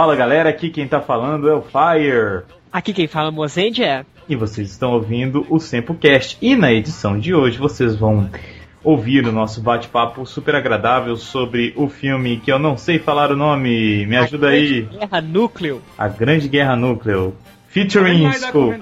Fala galera, aqui quem tá falando é o Fire. Aqui quem fala Mozende é. E vocês estão ouvindo o SempoCast. E na edição de hoje vocês vão ouvir o nosso bate-papo super agradável sobre o filme que eu não sei falar o nome. Me ajuda A aí. Grande Guerra Núcleo. A Grande Guerra Núcleo. Featuring Skull.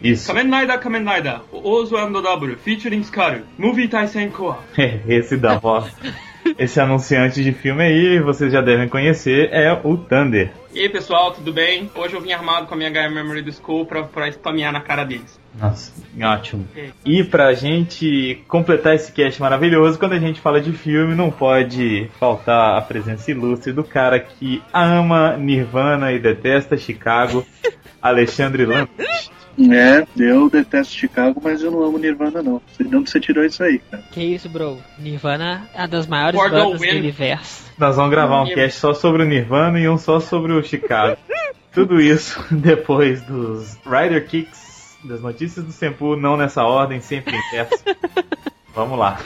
Isso. Kamen Rider, Kamen Rider. Ozo and W, featuring Skaru. Movie Taisen Koa. Esse da voz. Esse anunciante de filme aí, vocês já devem conhecer, é o Thunder. E aí pessoal, tudo bem? Hoje eu vim armado com a minha HR Memory do School pra, pra spamear na cara deles. Nossa, ótimo. E pra gente completar esse cast maravilhoso, quando a gente fala de filme, não pode faltar a presença ilustre do cara que ama Nirvana e detesta Chicago, Alexandre Lampert. É, eu detesto Chicago, mas eu não amo Nirvana, não. De onde você tirou isso aí, cara. Que isso, bro? Nirvana é uma das maiores the bandas do universo. Nós vamos gravar um cast só sobre o Nirvana e um só sobre o Chicago. Tudo isso depois dos Rider Kicks, das notícias do Sempu, não nessa ordem, sempre inverso. Vamos lá.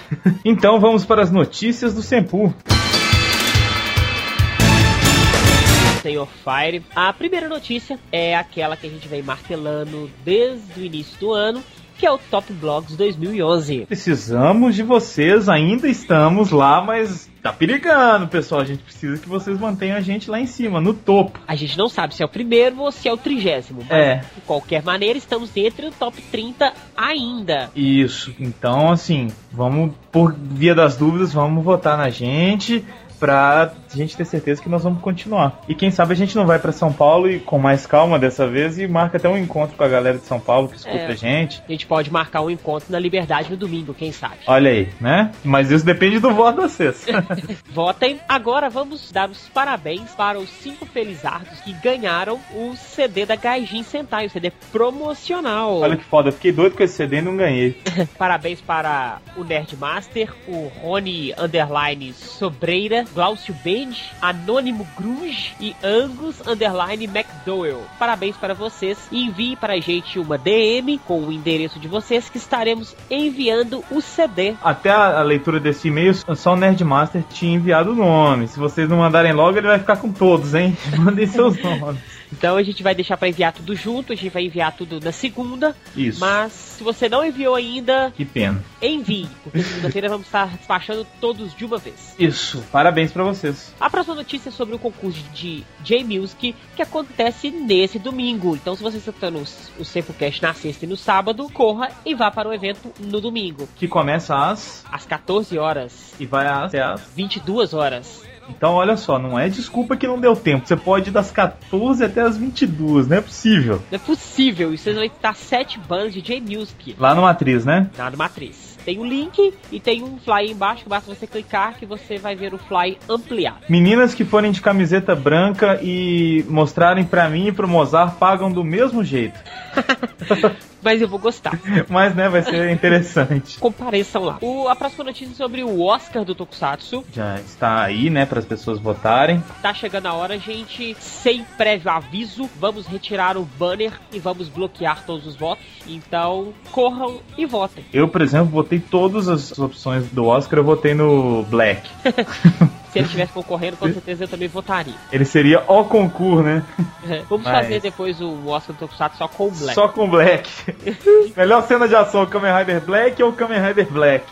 Então vamos para as notícias do Sempu. Senhor Fire. A primeira notícia é aquela que a gente vem martelando desde o início do ano, que é o Top Blogs 2011. Precisamos de vocês, ainda estamos lá, mas tá perigando, pessoal. A gente precisa que vocês mantenham a gente lá em cima, no topo. A gente não sabe se é o primeiro ou se é o trigésimo, mas É. de qualquer maneira estamos entre o top 30 ainda. Isso. Então, assim, vamos, por via das dúvidas, vamos votar na gente pra gente ter certeza que nós vamos continuar. E quem sabe a gente não vai pra São Paulo e com mais calma dessa vez e marca até um encontro com a galera de São Paulo que escuta É. a gente. A gente pode marcar um encontro na Liberdade no domingo, quem sabe. Olha aí, né? Mas isso depende do voto de vocês. Votem. Agora vamos dar os parabéns para os cinco felizardos que ganharam o CD da Gaijin Sentai, o CD promocional. Olha que foda, fiquei doido com esse CD e não ganhei. Parabéns para o Nerdmaster, o Rony Underline Sobreira, Glaucio Bend, Anônimo Grunge e Angus Underline McDowell. Parabéns para vocês e envie para a gente uma DM com o endereço de vocês que estaremos enviando o CD. Até a, a leitura desse e-mail, só o Nerdmaster tinha enviado o nome. Se vocês não mandarem logo, ele vai ficar com todos, hein? Mandem seus nomes. Então a gente vai deixar para enviar tudo junto, a gente vai enviar tudo na segunda. Isso. Mas se você não enviou ainda, Que pena. envie, porque segunda-feira vamos estar despachando todos de uma vez. Isso. Parabéns pra vocês. A próxima notícia é sobre o concurso de J-Music que acontece nesse domingo. Então, se você está escutando o o Sempocast na sexta e no sábado, corra e vá para o evento no domingo, Que começa às. às 14 horas, e vai até às. 22 horas. Então, olha só, não é desculpa que não deu tempo. Você pode ir das 14 até as 22, não é possível. Não é possível, isso vai estar sete bandas de J-Music Lá no Matriz, né? na do Matriz. Tem um link e tem um fly embaixo basta você clicar que você vai ver o fly ampliado. Meninas que forem de camiseta branca e mostrarem pra mim e pro Mozart pagam do mesmo jeito. Mas eu vou gostar. Mas, né, vai ser interessante. Compareçam lá. O, a próxima notícia é sobre o Oscar do Tokusatsu. Já está aí, né, para as pessoas votarem. Tá chegando a hora, gente. Sem prévio aviso, vamos retirar o banner e vamos bloquear todos os votos. Então, corram e votem. Eu, por exemplo, votei todas as opções do Oscar, eu votei no Black. Se ele estivesse concorrendo, com certeza eu também votaria. Ele seria o concurso, né? Vamos Mas- fazer depois o Oscar do Tokusatsu só com o Black. Só com Black. Melhor cena de ação, Kamen Rider Black ou Kamen Rider Black?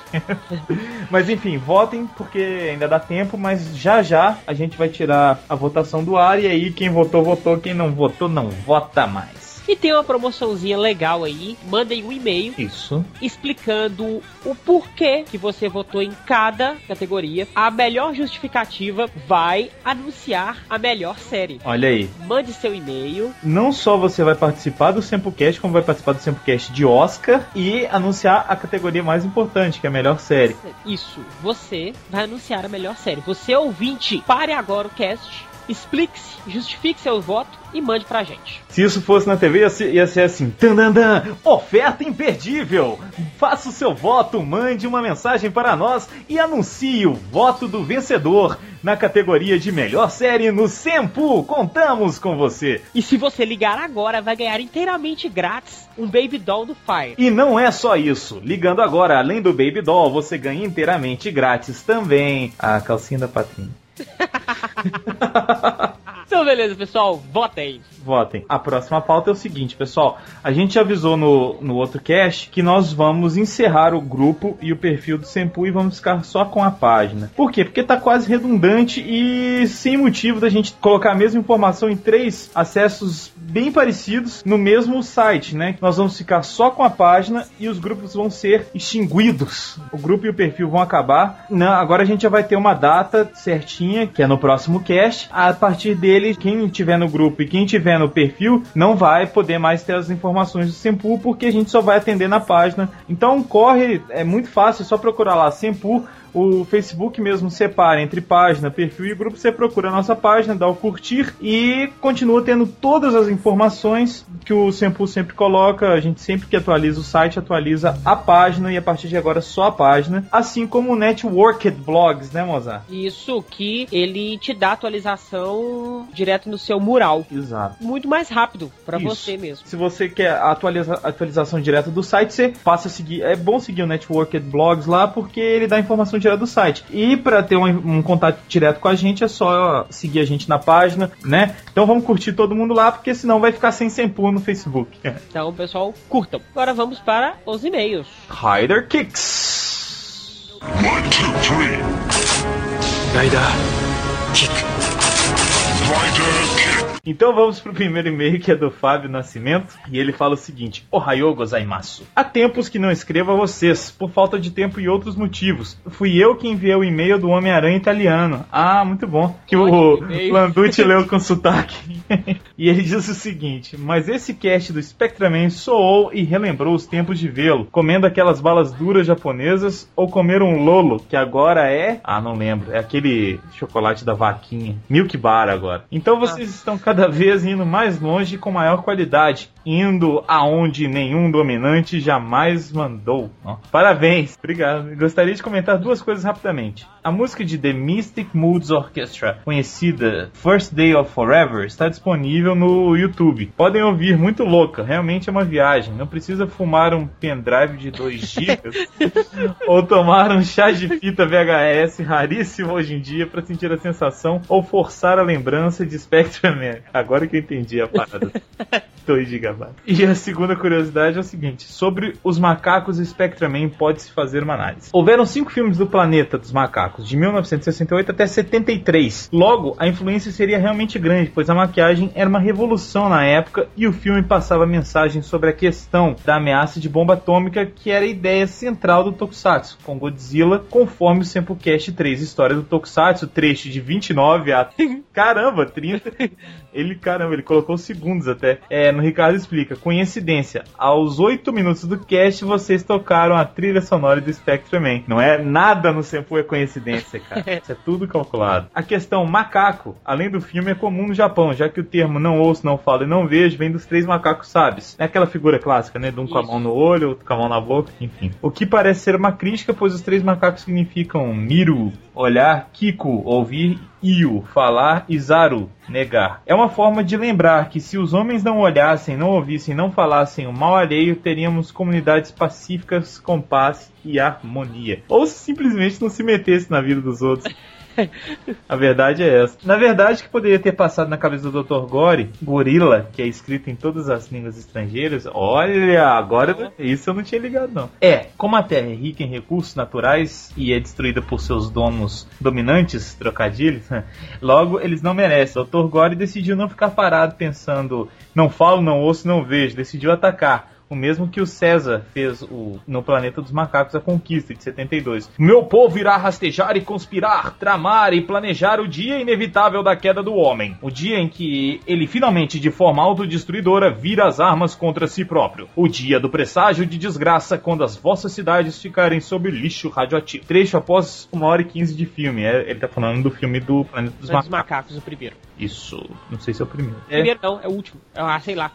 mas enfim, votem porque ainda dá tempo, mas já já a gente vai tirar a votação do ar e aí quem votou, votou, quem não votou, não vota mais. E tem uma promoçãozinha legal aí. Mandem um e-mail Isso. explicando o porquê que você votou em cada categoria. A melhor justificativa vai anunciar a melhor série. Olha aí. Mande seu e-mail. Não só você vai participar do Sempocast, como vai participar do Sempocast de Oscar e anunciar a categoria mais importante, que é a melhor série. Isso, você vai anunciar a melhor série. Você ouvinte, pare agora o cast, explique-se, justifique seu voto e mande pra gente. Se isso fosse na TV, ia ser, ia ser assim: Tandandan, oferta imperdível! Faça o seu voto, mande uma mensagem para nós e anuncie o voto do vencedor na categoria de melhor série no Sempu. Contamos com você! E se você ligar agora, vai ganhar inteiramente grátis um Baby Doll do Fire. E não é só isso. Ligando agora, além do Baby Doll, você ganha inteiramente grátis também a calcinha da Patrinha. Então beleza, pessoal, votem. Votem. A próxima pauta é o seguinte, pessoal. A gente avisou no, no outro cast que nós vamos encerrar o grupo e o perfil do Sempu e vamos ficar só com a página. Por quê? Porque tá quase redundante e sem motivo da gente colocar a mesma informação em três acessos bem parecidos no mesmo site, né? Nós vamos ficar só com a página e os grupos vão ser extinguidos. O grupo e o perfil vão acabar. Não, agora a gente já vai ter uma data certinha, que é no próximo cast. A partir dele, quem tiver no grupo e quem tiver no perfil não vai poder mais ter as informações do Sempu porque a gente só vai atender na página. Então corre, é muito fácil, é só procurar lá Sempu o Facebook mesmo separa entre página, perfil e grupo. Você procura a nossa página, dá o curtir e continua tendo todas as informações que o Sempu sempre coloca. A gente sempre que atualiza o site, atualiza a página e a partir de agora só a página. Assim como o Networked Blogs, né, Mozart? Isso que ele te dá atualização direto no seu mural. Exato. Muito mais rápido para você mesmo. Se você quer atualiza atualização direta do site, você passa a seguir. É bom seguir o Networked Blogs lá porque ele dá informação direta do site. E para ter um, um contato direto com a gente é só seguir a gente na página, né? Então vamos curtir todo mundo lá porque senão vai ficar sem Sempu no Facebook. Então, pessoal, curtam. Agora vamos para os e-mails. Rider Kicks. One, two, three. Rider kick. Rider kick. Então vamos pro primeiro e-mail que é do Fábio Nascimento e ele fala o seguinte: Ohayou gozaimasu. Há tempos que não escrevo a vocês, por falta de tempo e outros motivos. Fui eu que enviei o e-mail do Homem-Aranha italiano. Ah, muito bom. Que o. Landucci leu com sotaque. e ele diz o seguinte: Mas esse cast do Spectraman soou e relembrou os tempos de vê-lo, comendo aquelas balas duras japonesas ou comer um lolo, que agora é. Ah, não lembro. É aquele chocolate da vaquinha. Milk Bar agora. Então vocês estão cada vez indo mais longe com maior qualidade, indo aonde nenhum dominante jamais mandou. Parabéns, obrigado. Gostaria de comentar duas coisas rapidamente. A música de The Mystic Moods Orchestra, conhecida First Day of Forever, está disponível no YouTube. Podem ouvir, muito louca, realmente é uma viagem. Não precisa fumar um pendrive de 2 GB ou tomar um chá de fita VHS raríssimo hoje em dia para sentir a sensação ou forçar a lembrança de Spectreman. Agora que eu entendi a parada. 2 GB. E a segunda curiosidade é o seguinte: sobre os macacos, o Spectraman pode-se fazer uma análise. Houveram cinco filmes do planeta dos macacos, de 1968 até 73. Logo, a influência seria realmente grande, pois a maquiagem era uma revolução na época e o filme passava mensagem sobre a questão da ameaça de bomba atômica, que era a ideia central do Tokusatsu, com Godzilla, conforme o Samplecast 3, história do Tokusatsu, trecho de 29 a. Caramba, 30. Ele, caramba, ele colocou segundos até. É, no Ricardo explica. Coincidência, aos 8 minutos do cast vocês tocaram a trilha sonora do Spectreman. Não é nada no Senpu é coincidência, cara. Isso é tudo calculado. A questão macaco, além do filme, é comum no Japão, já que o termo não ouço, não falo e não vejo vem dos três macacos sábios. É aquela figura clássica, né? De um com a mão no olho, outro com a mão na boca, enfim. O que parece ser uma crítica, pois os três macacos significam Miru, olhar, Kiko, ouvir, Io, falar e Zaru, negar. É uma forma de lembrar que se os homens não olhassem, não ouvissem, não falassem o mal alheio, teríamos comunidades pacíficas com paz e harmonia. Ou simplesmente não se metesse na vida dos outros. A verdade é essa. Na verdade, o que poderia ter passado na cabeça do Dr. Gore, gorila, que é escrito em todas as línguas estrangeiras, olha, agora isso eu não tinha ligado não. É, como a Terra é rica em recursos naturais e é destruída por seus donos dominantes, trocadilhos, logo eles não merecem. Dr. Gore decidiu não ficar parado pensando, não falo, não ouço, não vejo, decidiu atacar. O mesmo que o César fez o, no Planeta dos Macacos, a Conquista, de 72. Meu povo irá rastejar e conspirar, tramar e planejar o dia inevitável da queda do homem. O dia em que ele finalmente, de forma autodestruidora, vira as armas contra si próprio. O dia do presságio de desgraça, quando as vossas cidades ficarem sob lixo radioativo. Trecho após uma hora e quinze de filme. É, ele tá falando do filme do Planeta dos Dos Macacos. macacos, o primeiro. Isso. Não sei se é o primeiro. É, Primeiro não, é o último. Ah, sei lá.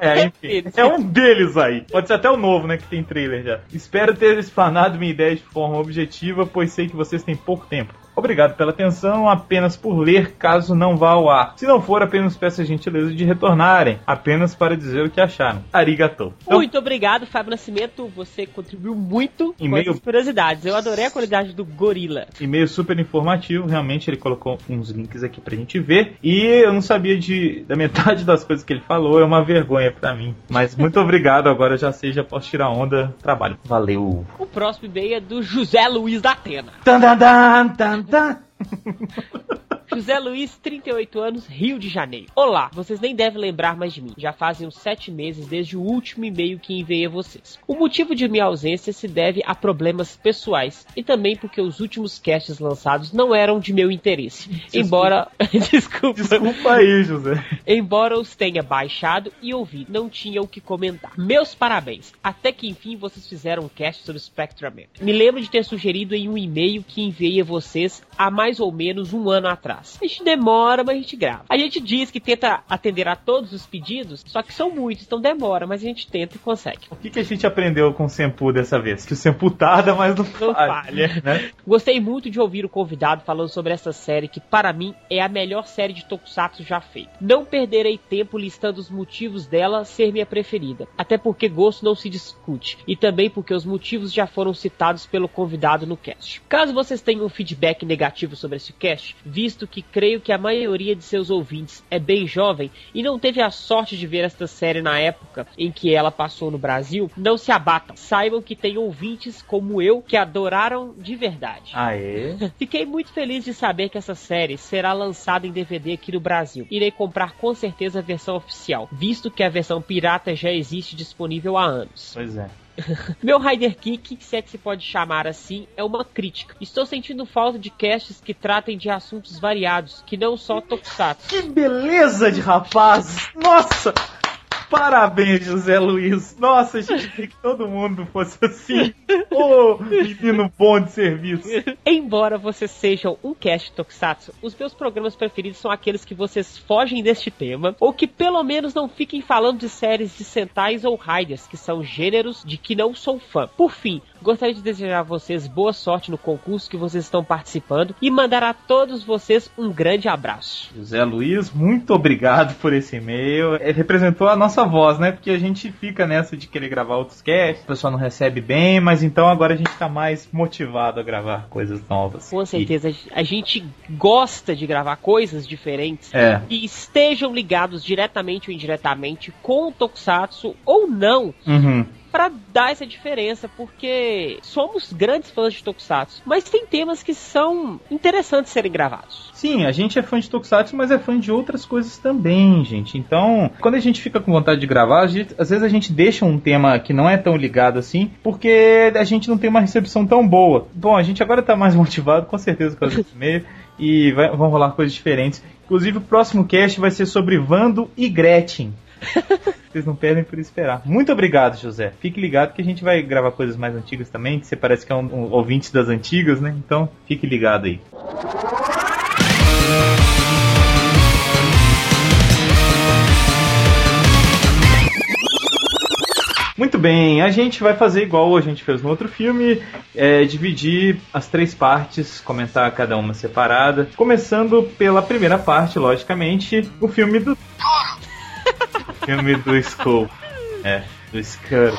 É, enfim. É um deles aí. Pode ser até o novo, né? Que tem trailer já. Espero ter explanado minha ideia de forma objetiva, pois sei que vocês têm pouco tempo. Obrigado pela atenção, apenas por ler, caso não vá ao ar. Se não for, apenas peço a gentileza de retornarem, apenas para dizer o que acharam. Arigato. Então, Muito obrigado, Fábio Nascimento. Você contribuiu muito com E-mail- essas curiosidades. Eu adorei a qualidade do gorila. E-mail super informativo, realmente ele colocou uns links aqui pra gente ver. E eu não sabia de da metade das coisas que ele falou, é uma vergonha pra mim. Mas muito obrigado, agora já sei, já posso tirar onda, trabalho. Valeu. O próximo e-mail é do José Luiz da Atena. Tan, tan, tan, tan, tan. José Luiz, 38 anos, Rio de Janeiro. Olá, vocês nem devem lembrar mais de mim. Já fazem uns 7 meses desde o último e-mail que enviei a vocês. O motivo de minha ausência se deve a problemas pessoais e também porque os últimos casts lançados não eram de meu interesse. Embora. Desculpa. Desculpa aí, José. Embora os tenha baixado e ouvido, não tinha o que comentar. Meus parabéns! Até que enfim vocês fizeram um cast sobre Spectraman. Me lembro de ter sugerido em um e-mail que enviei a vocês há mais ou menos um ano atrás. A gente demora, mas a gente grava. A gente diz que tenta atender a todos os pedidos, só que são muitos, então demora, mas a gente tenta e consegue. O que, que a gente aprendeu com o Sempu dessa vez? Que o Sempu tarda, mas não, Não falha. falha. Né? Gostei muito de ouvir o convidado falando sobre essa série que, para mim, é a melhor série de Tokusatsu já feita. Não perderei tempo listando os motivos dela ser minha preferida, até porque gosto não se discute, e também porque os motivos já foram citados pelo convidado no cast. Caso vocês tenham um feedback negativo sobre esse cast, visto que creio que a maioria de seus ouvintes é bem jovem e não teve a sorte de ver esta série na época em que ela passou no Brasil, não se abatam. Saibam que tem ouvintes como eu que adoraram de verdade. Aê. Fiquei muito feliz de saber que essa série será lançada em DVD aqui no Brasil. Irei comprar com certeza a versão oficial, visto que a versão pirata já existe disponível há anos. Pois é. Meu Rider Kick, se é que se pode chamar assim, é uma crítica. Estou sentindo falta de casts que tratem de assuntos variados, que não só Tokusatsu. Que beleza de rapazes! Nossa! Parabéns, José Luiz. Nossa, a gente queria que todo mundo fosse assim. Ô, menino bom de serviço. Embora vocês sejam um cast Tokusatsu, os meus programas preferidos são aqueles que vocês fogem deste tema, ou que pelo menos não fiquem falando de séries de Sentais ou Riders, que são gêneros de que não sou fã. Por fim, gostaria de desejar a vocês boa sorte no concurso que vocês estão participando e mandar a todos vocês um grande abraço. José Luiz, muito obrigado por esse e-mail. Ele representou a nossa voz, né? Porque a gente fica nessa de querer gravar outros casts, o pessoal não recebe bem, mas então agora a gente tá mais motivado a gravar coisas novas. Com certeza, a gente gosta de gravar coisas diferentes É. que estejam ligados diretamente ou indiretamente com o Tokusatsu ou não, E- Uhum. Pra dar essa diferença, porque somos grandes fãs de Tokusatsu, mas tem temas que são interessantes serem gravados. Sim, a gente é fã de Tokusatsu, mas é fã de outras coisas também, gente. Então, quando a gente fica com vontade de gravar, gente- às vezes a gente deixa um tema que não é tão ligado assim, porque a gente não tem uma recepção tão boa. Bom, a gente agora tá mais motivado, com certeza, com esse e-mail, e vai- vão rolar coisas diferentes. Inclusive, o próximo cast vai ser sobre Vando e Gretchen. Vocês não perdem por esperar. Muito obrigado, José. Fique ligado que a gente vai gravar coisas mais antigas também, que você parece que é um, um ouvinte das antigas, né? Então, fique ligado aí. Muito bem, a gente vai fazer igual a gente fez no outro filme, é, dividir as três partes, comentar cada uma separada. Começando pela primeira parte, logicamente, o filme do. O filme do Skull. É, do Skull.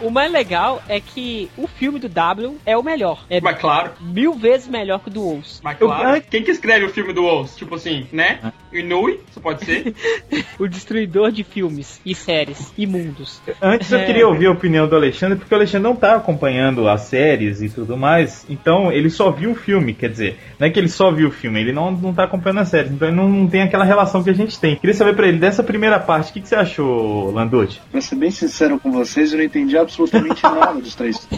O mais legal é que o filme do W é o melhor. É Mas claro, mil vezes melhor que o do Ous. mas Eu- claro. Quem que escreve o filme do Oz? Tipo assim, né? Inui, isso pode ser. O destruidor de filmes e séries e mundos. Antes eu É. queria ouvir a opinião do Alexandre, porque o Alexandre não tá acompanhando as séries e tudo mais, então ele só viu o filme, quer dizer, não é que ele só viu o filme, ele não, não tá acompanhando as séries, então ele não, não tem aquela relação que a gente tem. Queria saber pra ele, dessa primeira parte, o que, que você achou, Landucci? Pra ser bem sincero com vocês, eu não entendi absolutamente nada dos três.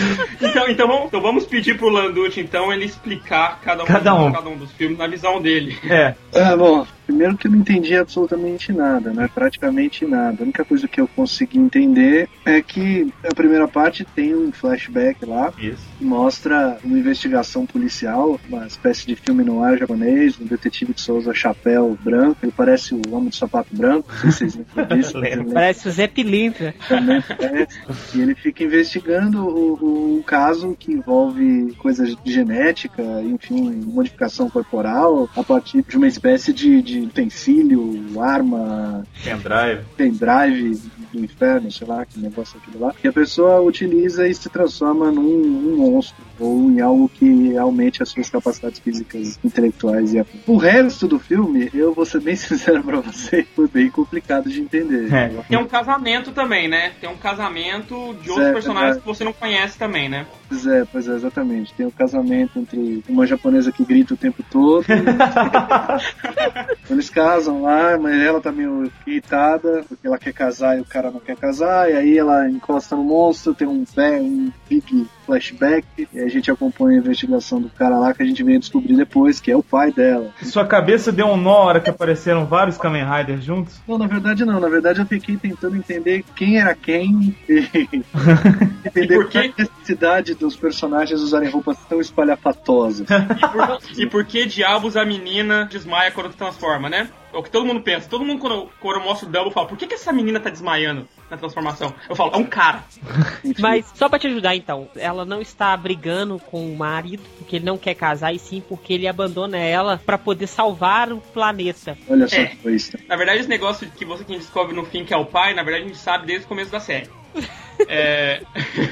Então, então, vamos, então vamos pedir pro Landucci, então, ele explicar cada um, Cada um. cada um dos filmes na visão dele. É, Ah, bom, primeiro que eu não entendi absolutamente nada, né? Praticamente nada. A única coisa que eu consegui entender é que a primeira parte tem um flashback lá isso. que mostra uma investigação policial, uma espécie de filme no ar japonês, um detetive que só usa chapéu branco, ele parece o homem do sapato branco, não sei se vocês lembram disso, Parece o Zé Pilintra. também parece. E ele fica investigando o, o caso que envolve coisas de genética, enfim, modificação corporal, a partir de uma espécie de, de utensílio, arma, Pendrive. pendrive do inferno, sei lá, que negócio é aquilo lá, que a pessoa utiliza e se transforma num, num monstro ou em algo que aumente as suas capacidades físicas, intelectuais e afins. O resto do filme, eu vou ser bem sincero pra você, foi bem complicado de entender. É. Tem um casamento também, né? Tem um casamento de outros personagens é. que você não conhece também, né? Pois é, pois é, exatamente. Tem o casamento entre uma japonesa que grita o tempo todo. Eles casam lá, mas ela tá meio irritada, porque ela quer casar e o cara não quer casar, e aí ela encosta no monstro, tem um, ve- um big flashback, e a gente acompanha a investigação do cara lá que a gente vem descobrir depois, que é o pai dela. Sua cabeça deu um nó a hora que apareceram vários Kamen Riders juntos? Não, na verdade não, na verdade eu fiquei tentando entender quem era quem e entender E por qual quê? a necessidade dos personagens usarem roupas tão espalhafatosas. E por, e por que diabos a menina desmaia quando se transforma, né? É o que todo mundo pensa. Todo mundo, quando, quando eu mostro o Double, fala: por que, que essa menina tá desmaiando na transformação? Eu falo: é um cara. Mas só pra te ajudar então, ela não está brigando com o marido porque ele não quer casar e sim porque ele abandona ela pra poder salvar o planeta. Olha só É. que coisa. Na verdade, esse negócio que você quem descobre no fim que é o pai, na verdade a gente sabe desde o começo da série. É.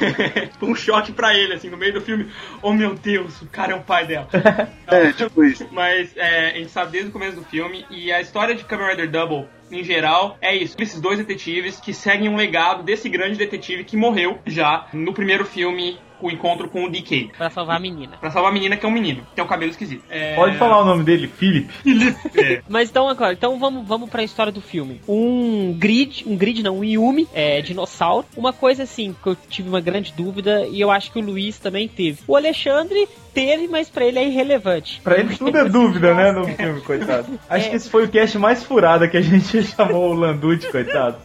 Um choque pra ele, assim, no meio do filme. Oh meu Deus, o cara é o pai dela. É, tipo isso. Mas é, a gente sabe desde o começo do filme. E a história de Kamen Rider Double, em geral, é isso. Esses dois detetives que seguem um legado desse grande detetive que morreu já no primeiro filme, o encontro com o DK. Pra salvar a menina. Pra salvar a menina que é um menino, tem um cabelo esquisito. É... Pode falar o nome dele, Philip. É. Mas então, agora, então vamos, vamos pra história do filme. Um grid, um grid não, um Yumi, é, dinossauro. Uma coisa assim, que eu tive uma grande dúvida e eu acho que o Luiz também teve. O Alexandre teve, mas pra ele é irrelevante. Pra ele tudo é dúvida, né, no filme, coitado. Acho É. que esse foi o cast mais furado que a gente chamou o Landucci, coitado.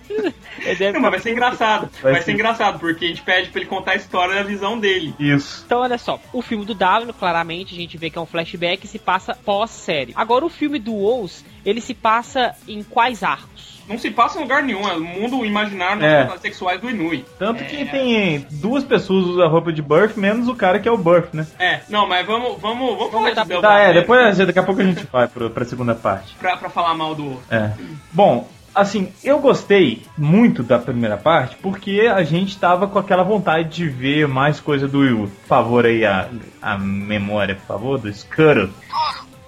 Não, mas vai ser engraçado. Vai Vai, ser. engraçado, porque a gente pede pra ele contar a história da visão dele. Isso. Então, olha só, o filme do W, claramente, a gente vê que é um flashback e se passa pós-série. Agora, o filme do Wolves, ele se passa em quais arcos? Não se passa em lugar nenhum, é o mundo imaginário das É. fantasias sexuais do Inui. Tanto que É. tem duas pessoas que usam a roupa de Birth, menos o cara que é o Birth, né? É, não, mas vamos, vamos, vamos falar dar- de Tá, é, depois, daqui a pouco a gente vai pro, pra segunda parte. Pra, pra falar mal do outro. É. Bom, assim, eu gostei muito da primeira parte porque a gente tava com aquela vontade de ver mais coisa do Will. Por favor aí, a, a memória, por favor, do Scuttle.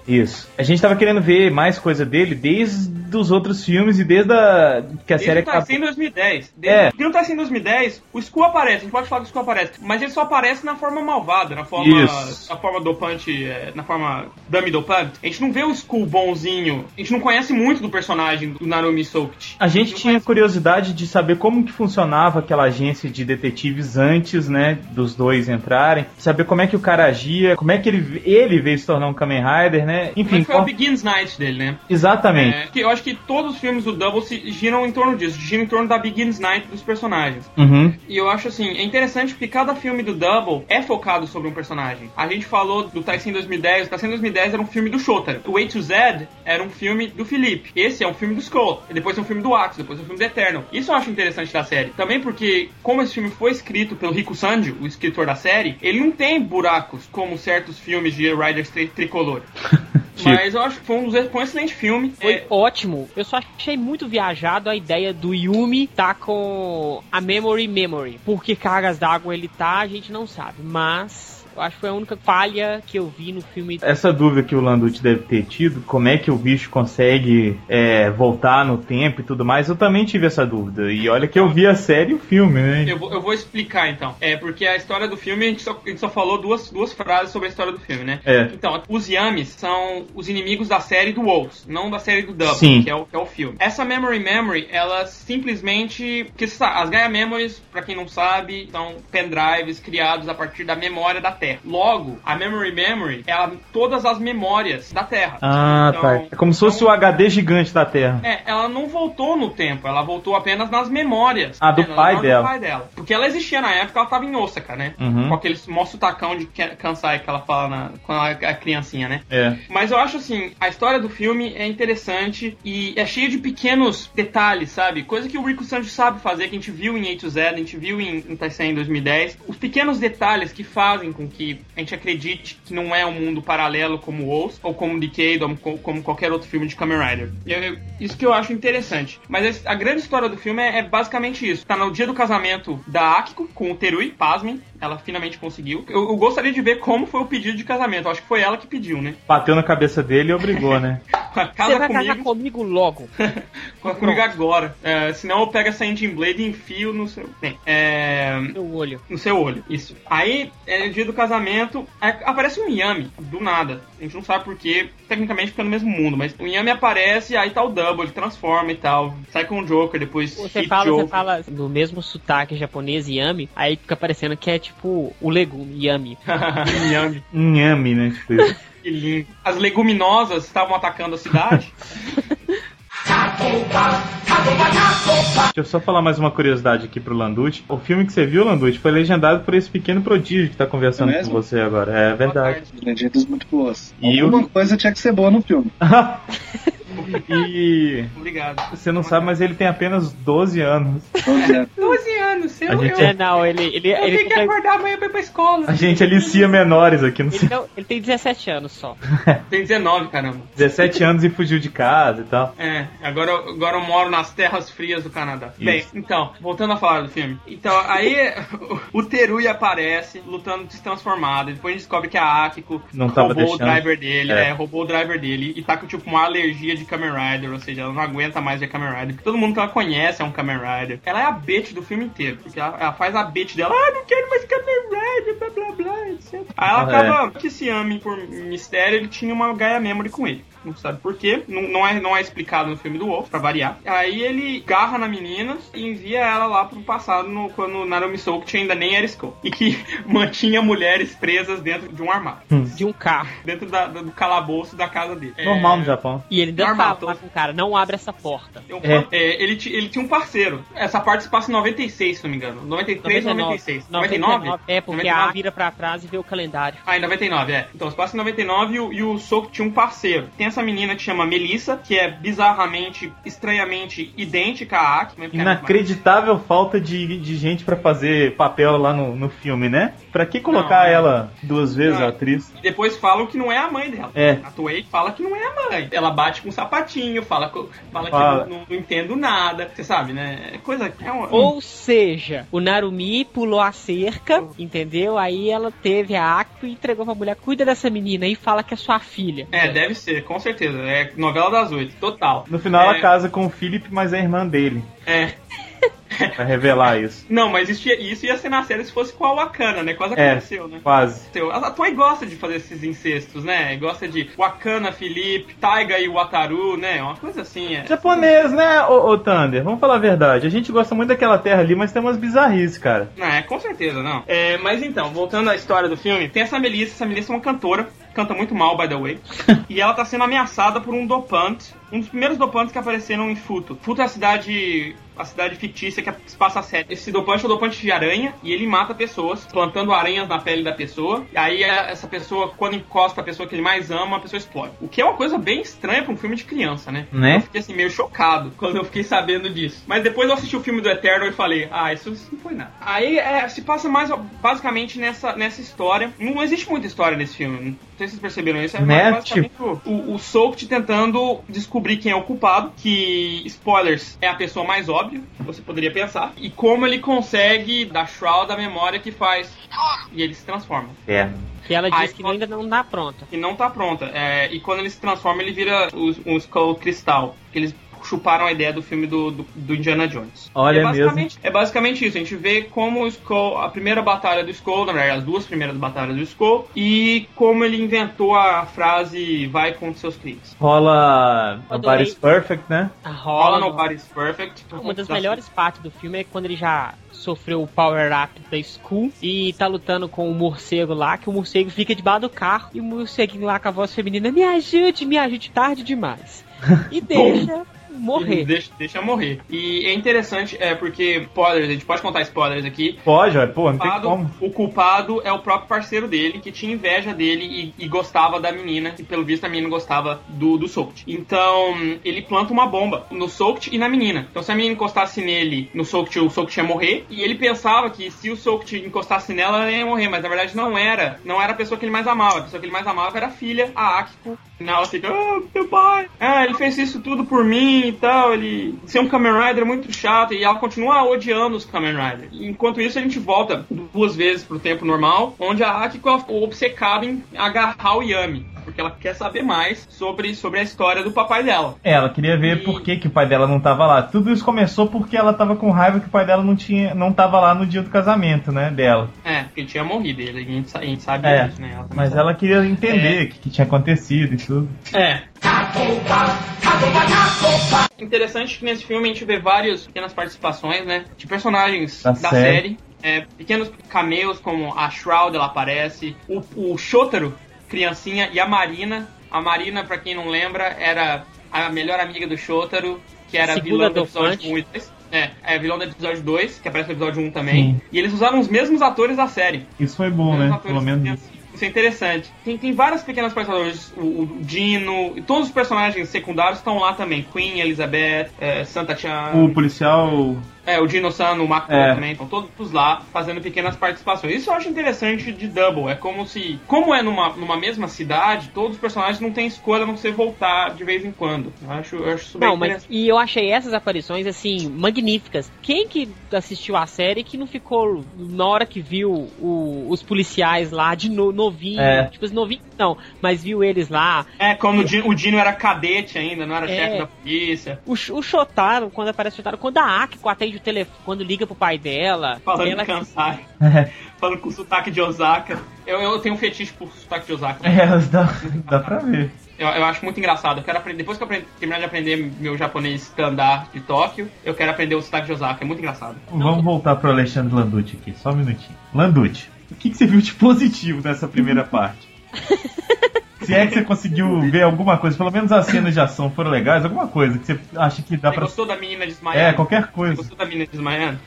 Isso. A gente tava querendo ver mais coisa dele desde os outros filmes e desde a, que a Desde série o Taxi em acabou. 2010. É. Desde que no Taxi em 2010, o Skull aparece, a gente pode falar que o Skull aparece, mas ele só aparece na forma malvada, na forma, Isso. na forma dopante, é, na forma dummy dopante. A gente não vê o Skull bonzinho, a gente não conhece muito do personagem do Narumi Soukti. A gente não tinha curiosidade de saber como que funcionava aquela agência de detetives antes, né, dos dois entrarem, saber como é que o cara agia, como é que ele, ele veio se tornar um Kamen Rider, né? É Enfim, que foi o qual- Begins Night dele, né? exatamente. É, que eu acho que todos os filmes do Double se giram em torno disso, giram em torno da Begins Night dos personagens. Uhum. E eu acho assim, é interessante porque cada filme do Double é focado sobre um personagem. A gente falou do Tyson 2010, o Tyson 2010 era um filme do Shotaro. O A to Z era um filme do Felipe. Esse é um filme do Skull. Depois é um filme do Axel, depois é um filme do Eternal. Isso eu acho interessante da série. Também porque, como esse filme foi escrito pelo Rico Sanji, o escritor da série, ele não tem buracos como certos filmes de Riders tri tricolor. Tipo. Mas eu acho que foi um, um excelente filme. Foi É, ótimo. Eu só achei muito viajado a ideia do Yumi tá com a Memory Memory. Por que cargas d'água ele tá, a gente não sabe. Mas acho que foi a única falha que eu vi no filme. Essa dúvida que o Landucci deve ter tido, como é que o bicho consegue é, voltar no tempo e tudo mais, eu também tive essa dúvida. E olha que eu vi a série e o filme, né? Eu vou, eu vou explicar então. É porque a história do filme a gente só, a gente só falou duas, duas frases sobre a história do filme, né? É. Então, os Yamis são os inimigos da série do Wolves, não da série do Double, que é, o, que é o filme. Essa Memory Memory, ela simplesmente. Porque sabe, as Gaia Memories, pra quem não sabe, são pendrives criados a partir da memória da Terra. Logo, a Memory Memory é a- todas as memórias da Terra. Ah, Então- tá. É como se fosse o HD gigante da Terra. É, ela não voltou no tempo, ela voltou apenas nas memórias. Ah, do É, pai dela. pai dela. Porque ela existia na época, ela tava em Osaka, né? Uhum. Com aquele mó tacão de Kansai que ela fala na, quando ela é criancinha, né? É. Mas eu acho assim, a história do filme é interessante e é cheia de pequenos detalhes, sabe? Coisa que o Rico Sanji sabe fazer, que a gente viu em A to Z, a gente viu em, em Taisen em 2010. Os pequenos detalhes que fazem com que a gente acredite que não é um mundo paralelo como o Oz, ou como Decade, ou co- como qualquer outro filme de Kamen Rider. Eu- eu- isso que eu acho interessante. Mas a, grande história do filme é, é basicamente isso. Tá no dia do casamento da Akiko com o Terui, pasmem. Ela finalmente conseguiu. Eu, eu gostaria de ver como foi o pedido de casamento. Acho que foi ela que pediu, né? Bateu na cabeça dele e obrigou, né? Você vai casar comigo, comigo logo. co- comigo agora. É, senão eu pego essa engine blade e enfio no seu. Bem, é, Meu olho. no seu olho. Isso. Aí, é o dia do casamento, é, aparece um Yami, do nada. A gente não sabe porquê, tecnicamente fica no mesmo mundo, mas o Yami aparece, aí tá o Double, ele transforma e tal. Sai com o Joker, depois Você fala, Joker. você fala no mesmo sotaque japonês, Yami, aí fica parecendo que é tipo o legume, Yami. Yami, Inhame, né? Tipo. que lindo. As leguminosas estavam atacando a cidade. Deixa eu só falar mais uma curiosidade aqui pro Landucci. O filme que você viu, Landucci, foi legendado por esse pequeno prodígio que tá conversando É com você agora. É verdade. Legendas muito boas. E Alguma o- coisa tinha que ser boa no filme. e Obrigado. você não sabe, mas ele tem apenas 12 anos. Vamos ver. 12 anos, eu, A gente É, não, ele. Ele, eu ele, tenho que ele, acordar amanhã pra ir pra escola. A gente alicia menores aqui, não sei. não, ele tem 17 anos só. Tem 19, caramba. 17 anos e fugiu de casa e tal. É, agora, eu- agora eu moro nas terras frias do Canadá. Isso. Bem, então, voltando a falar do filme. Então, aí o Terui aparece lutando destransformado. Depois a gente descobre que a Akiko Não tava roubou o driver dele, É. é. roubou o driver dele e tá com tipo uma alergia de Kamen Rider, ou seja, ela não aguenta mais ver Kamen Rider. Porque todo mundo que ela conhece é um Kamen Rider. Ela é a bitch do filme inteiro, porque ela, ela faz a bitch dela, ah, não quero mais Kamen Rider, blá blá blá, etc. Aí ela Ah, acaba que esse Yami, por mistério, ele tinha uma Gaia Memory com ele. Não sabe por quê. Não, não, é, não é explicado no filme do Wolf, pra variar. Aí ele garra na menina e envia ela lá pro passado, no, quando Narumi Soukut ainda nem era Skull. E que mantinha mulheres presas dentro de um armário. De um carro. Dentro da- do calabouço da casa dele. Normal É, no Japão. E ele tô- lá com o cara, não abre essa porta. um- É. é, ele, ele tinha um parceiro. Essa parte se passa em 96, se não me engano. 93 ou 96. 99? É, porque 99? a vira pra trás e vê o calendário. Ah, em 99, é. Então, se passa em 99 e o, e o Souk tinha um parceiro. Tem essa menina que chama Melissa, que é bizarramente, estranhamente idêntica à Aki. mas- Inacreditável falta de, de gente pra fazer papel lá no, no filme, né? Pra que colocar Não, é. ela duas vezes, Não. a atriz? E depois falam que não é a mãe dela. É. A Toei fala que não é a mãe. Ela bate com um sapatinho, fala, fala, Fala. que não, não- não entendo nada. Você sabe, né? É coisa. É uma, Ou seja, o Narumi pulou a cerca, entendeu? Aí ela teve a Akiko e entregou pra mulher, cuida dessa menina e fala que é sua filha. É, deve ser, com certeza. É novela das oito, total. No final ela É. casa com o Philip, mas é irmã dele. É. Pra revelar isso. Não, mas isso ia, isso ia ser na série se fosse com a Wakana, né? Quase É. aconteceu, né? Quase. A Toei gosta de fazer esses incestos, né? Gosta de Wakana, Felipe, Taiga e Wataru, né? Uma coisa assim. É. Japonês, né, ô, ô Thunder? Vamos falar a verdade. A gente gosta muito daquela terra ali, mas tem umas bizarrices, cara. Não, é, com certeza, não. É, mas então, voltando à história do filme, tem essa Melissa, essa Melissa é uma cantora, canta muito mal, by the way, e ela tá sendo ameaçada por um dopante, um dos primeiros dopantes que apareceram em Futo. Futo é a cidade a cidade fictícia que se passa a série. Esse dopante é o dopante de aranha e ele mata pessoas, plantando aranhas na pele da pessoa. E aí é, essa pessoa, quando encosta a pessoa que ele mais ama, a pessoa explode. O que é uma coisa bem estranha pra um filme de criança, né? Né? Eu fiquei assim, meio chocado quando eu fiquei sabendo disso. Mas depois eu assisti o filme do Eternal e falei, ah, isso não foi nada. Aí é, se passa mais basicamente nessa, nessa história. Não existe muita história nesse filme. Não sei se vocês perceberam isso. É Né? basicamente o, o, o Soult tentando descobrir quem é o culpado. Que, spoilers, é a pessoa mais óbvia, você poderia pensar. E como ele consegue dar shroud da memória que faz. E ele se transforma. É. Que ela diz que pode- ainda não dá pronta. E não tá pronta. É, e quando ele se transforma, ele vira os- um Skull Cristal. Que eles chuparam a ideia do filme do, do, do Indiana Jones. Olha E é basicamente, É basicamente isso. A gente vê como o Skull, a primeira batalha do Skull, na verdade, as duas primeiras batalhas do Skull, e como ele inventou a frase vai contra seus crimes. Rola a Adorei. Body's Perfect, né? A Rola rola. Nobody's Perfect. Uma das melhores partes do filme é quando ele já sofreu o power-up da Skull e tá lutando com o morcego lá, que o morcego fica debaixo do carro e o morceguinho lá com a voz feminina, me ajude, me ajude, tarde demais. E deixa morrer. Deixa, deixa morrer. E é interessante, é porque, spoilers, a gente pode contar spoilers aqui. Pode, pô, não tem como. o culpado é o próprio parceiro dele, que tinha inveja dele e, e gostava da menina, e pelo visto a menina gostava do, do Soult. Então, ele planta uma bomba no Soult e na menina. Então, se a menina encostasse nele, no Soult, o Soult ia morrer, e ele pensava que se o Soult encostasse nela, ela ia morrer, mas na verdade não era. Não era a pessoa que ele mais amava. A pessoa que ele mais amava era a filha, a Akiko. E ela fica, ah, meu pai, ah, ele fez isso tudo por mim e tal, ele ser um Kamen Rider é muito chato, e ela continua odiando os Kamen Rider. Enquanto isso, a gente volta duas vezes pro tempo normal, onde a Akiko é obcecada em agarrar o Yami, porque ela quer saber mais sobre, sobre a história do papai dela. É, ela queria ver E- por que, que o pai dela não tava lá. Tudo isso começou porque ela tava com raiva que o pai dela não tinha, não tava lá no dia do casamento, né, dela. É, porque tinha morrido, ele, a, gente, a gente sabe É, disso, né? Ela Mas sabe. ela queria entender o que, que tinha acontecido e tudo. É. Interessante que nesse filme a gente vê várias pequenas participações, né? De personagens Da da, série. série. É, pequenos cameos, como a Shroud, ela aparece. O, o Shotaro, criancinha, e a Marina. A Marina, pra quem não lembra, era a melhor amiga do Shotaro, que era Segunda vilã do episódio 1 e 2. É, é vilão do episódio 2, que aparece no episódio 1 também. Sim. E eles usaram os mesmos atores da série. Isso foi bom, né? Pelo menos. Isso é interessante. Tem, tem várias pequenas personagens, o, o Dino, e todos os personagens secundários estão lá também. Queen, Elizabeth, é, Santa Chan, O policial. É, o Dino San, o Mako É. também, estão todos lá fazendo pequenas participações. Isso eu acho interessante de Double. É como se, como é numa, numa mesma cidade, todos os personagens não têm escolha a não ser voltar de vez em quando. Eu acho, eu acho isso bem Não, mas interessante. e eu achei essas aparições assim magníficas. Quem que assistiu a série que não ficou na hora que viu o- os policiais lá de no- novinho, É. tipo assim, novinho não, mas viu eles lá. É, quando o Dino, o Dino era cadete ainda, não era É. chefe da polícia. O, o Shotaro, quando aparece o Shotaro, quando a Akiko atende o telefone, quando liga pro pai dela, Falando ela Kansai, É, falando com sotaque de Osaka. Eu, eu tenho um fetiche por sotaque de Osaka. é, dá, dá pra ver. Eu, eu acho muito engraçado. Eu quero aprender, depois que eu aprender- terminar de aprender meu japonês standard de Tóquio, eu quero aprender o sotaque de Osaka. É muito engraçado. Vamos voltar pro Alexandre Landucci aqui, só um minutinho. Landucci, o que, que você viu de positivo nessa primeira parte? Se é que você conseguiu ver alguma coisa, pelo menos as cenas de ação foram legais, alguma coisa que você acha que dá Você pra. gostou da menina desmaiando? É, qualquer Você coisa. gostou da menina desmaiando?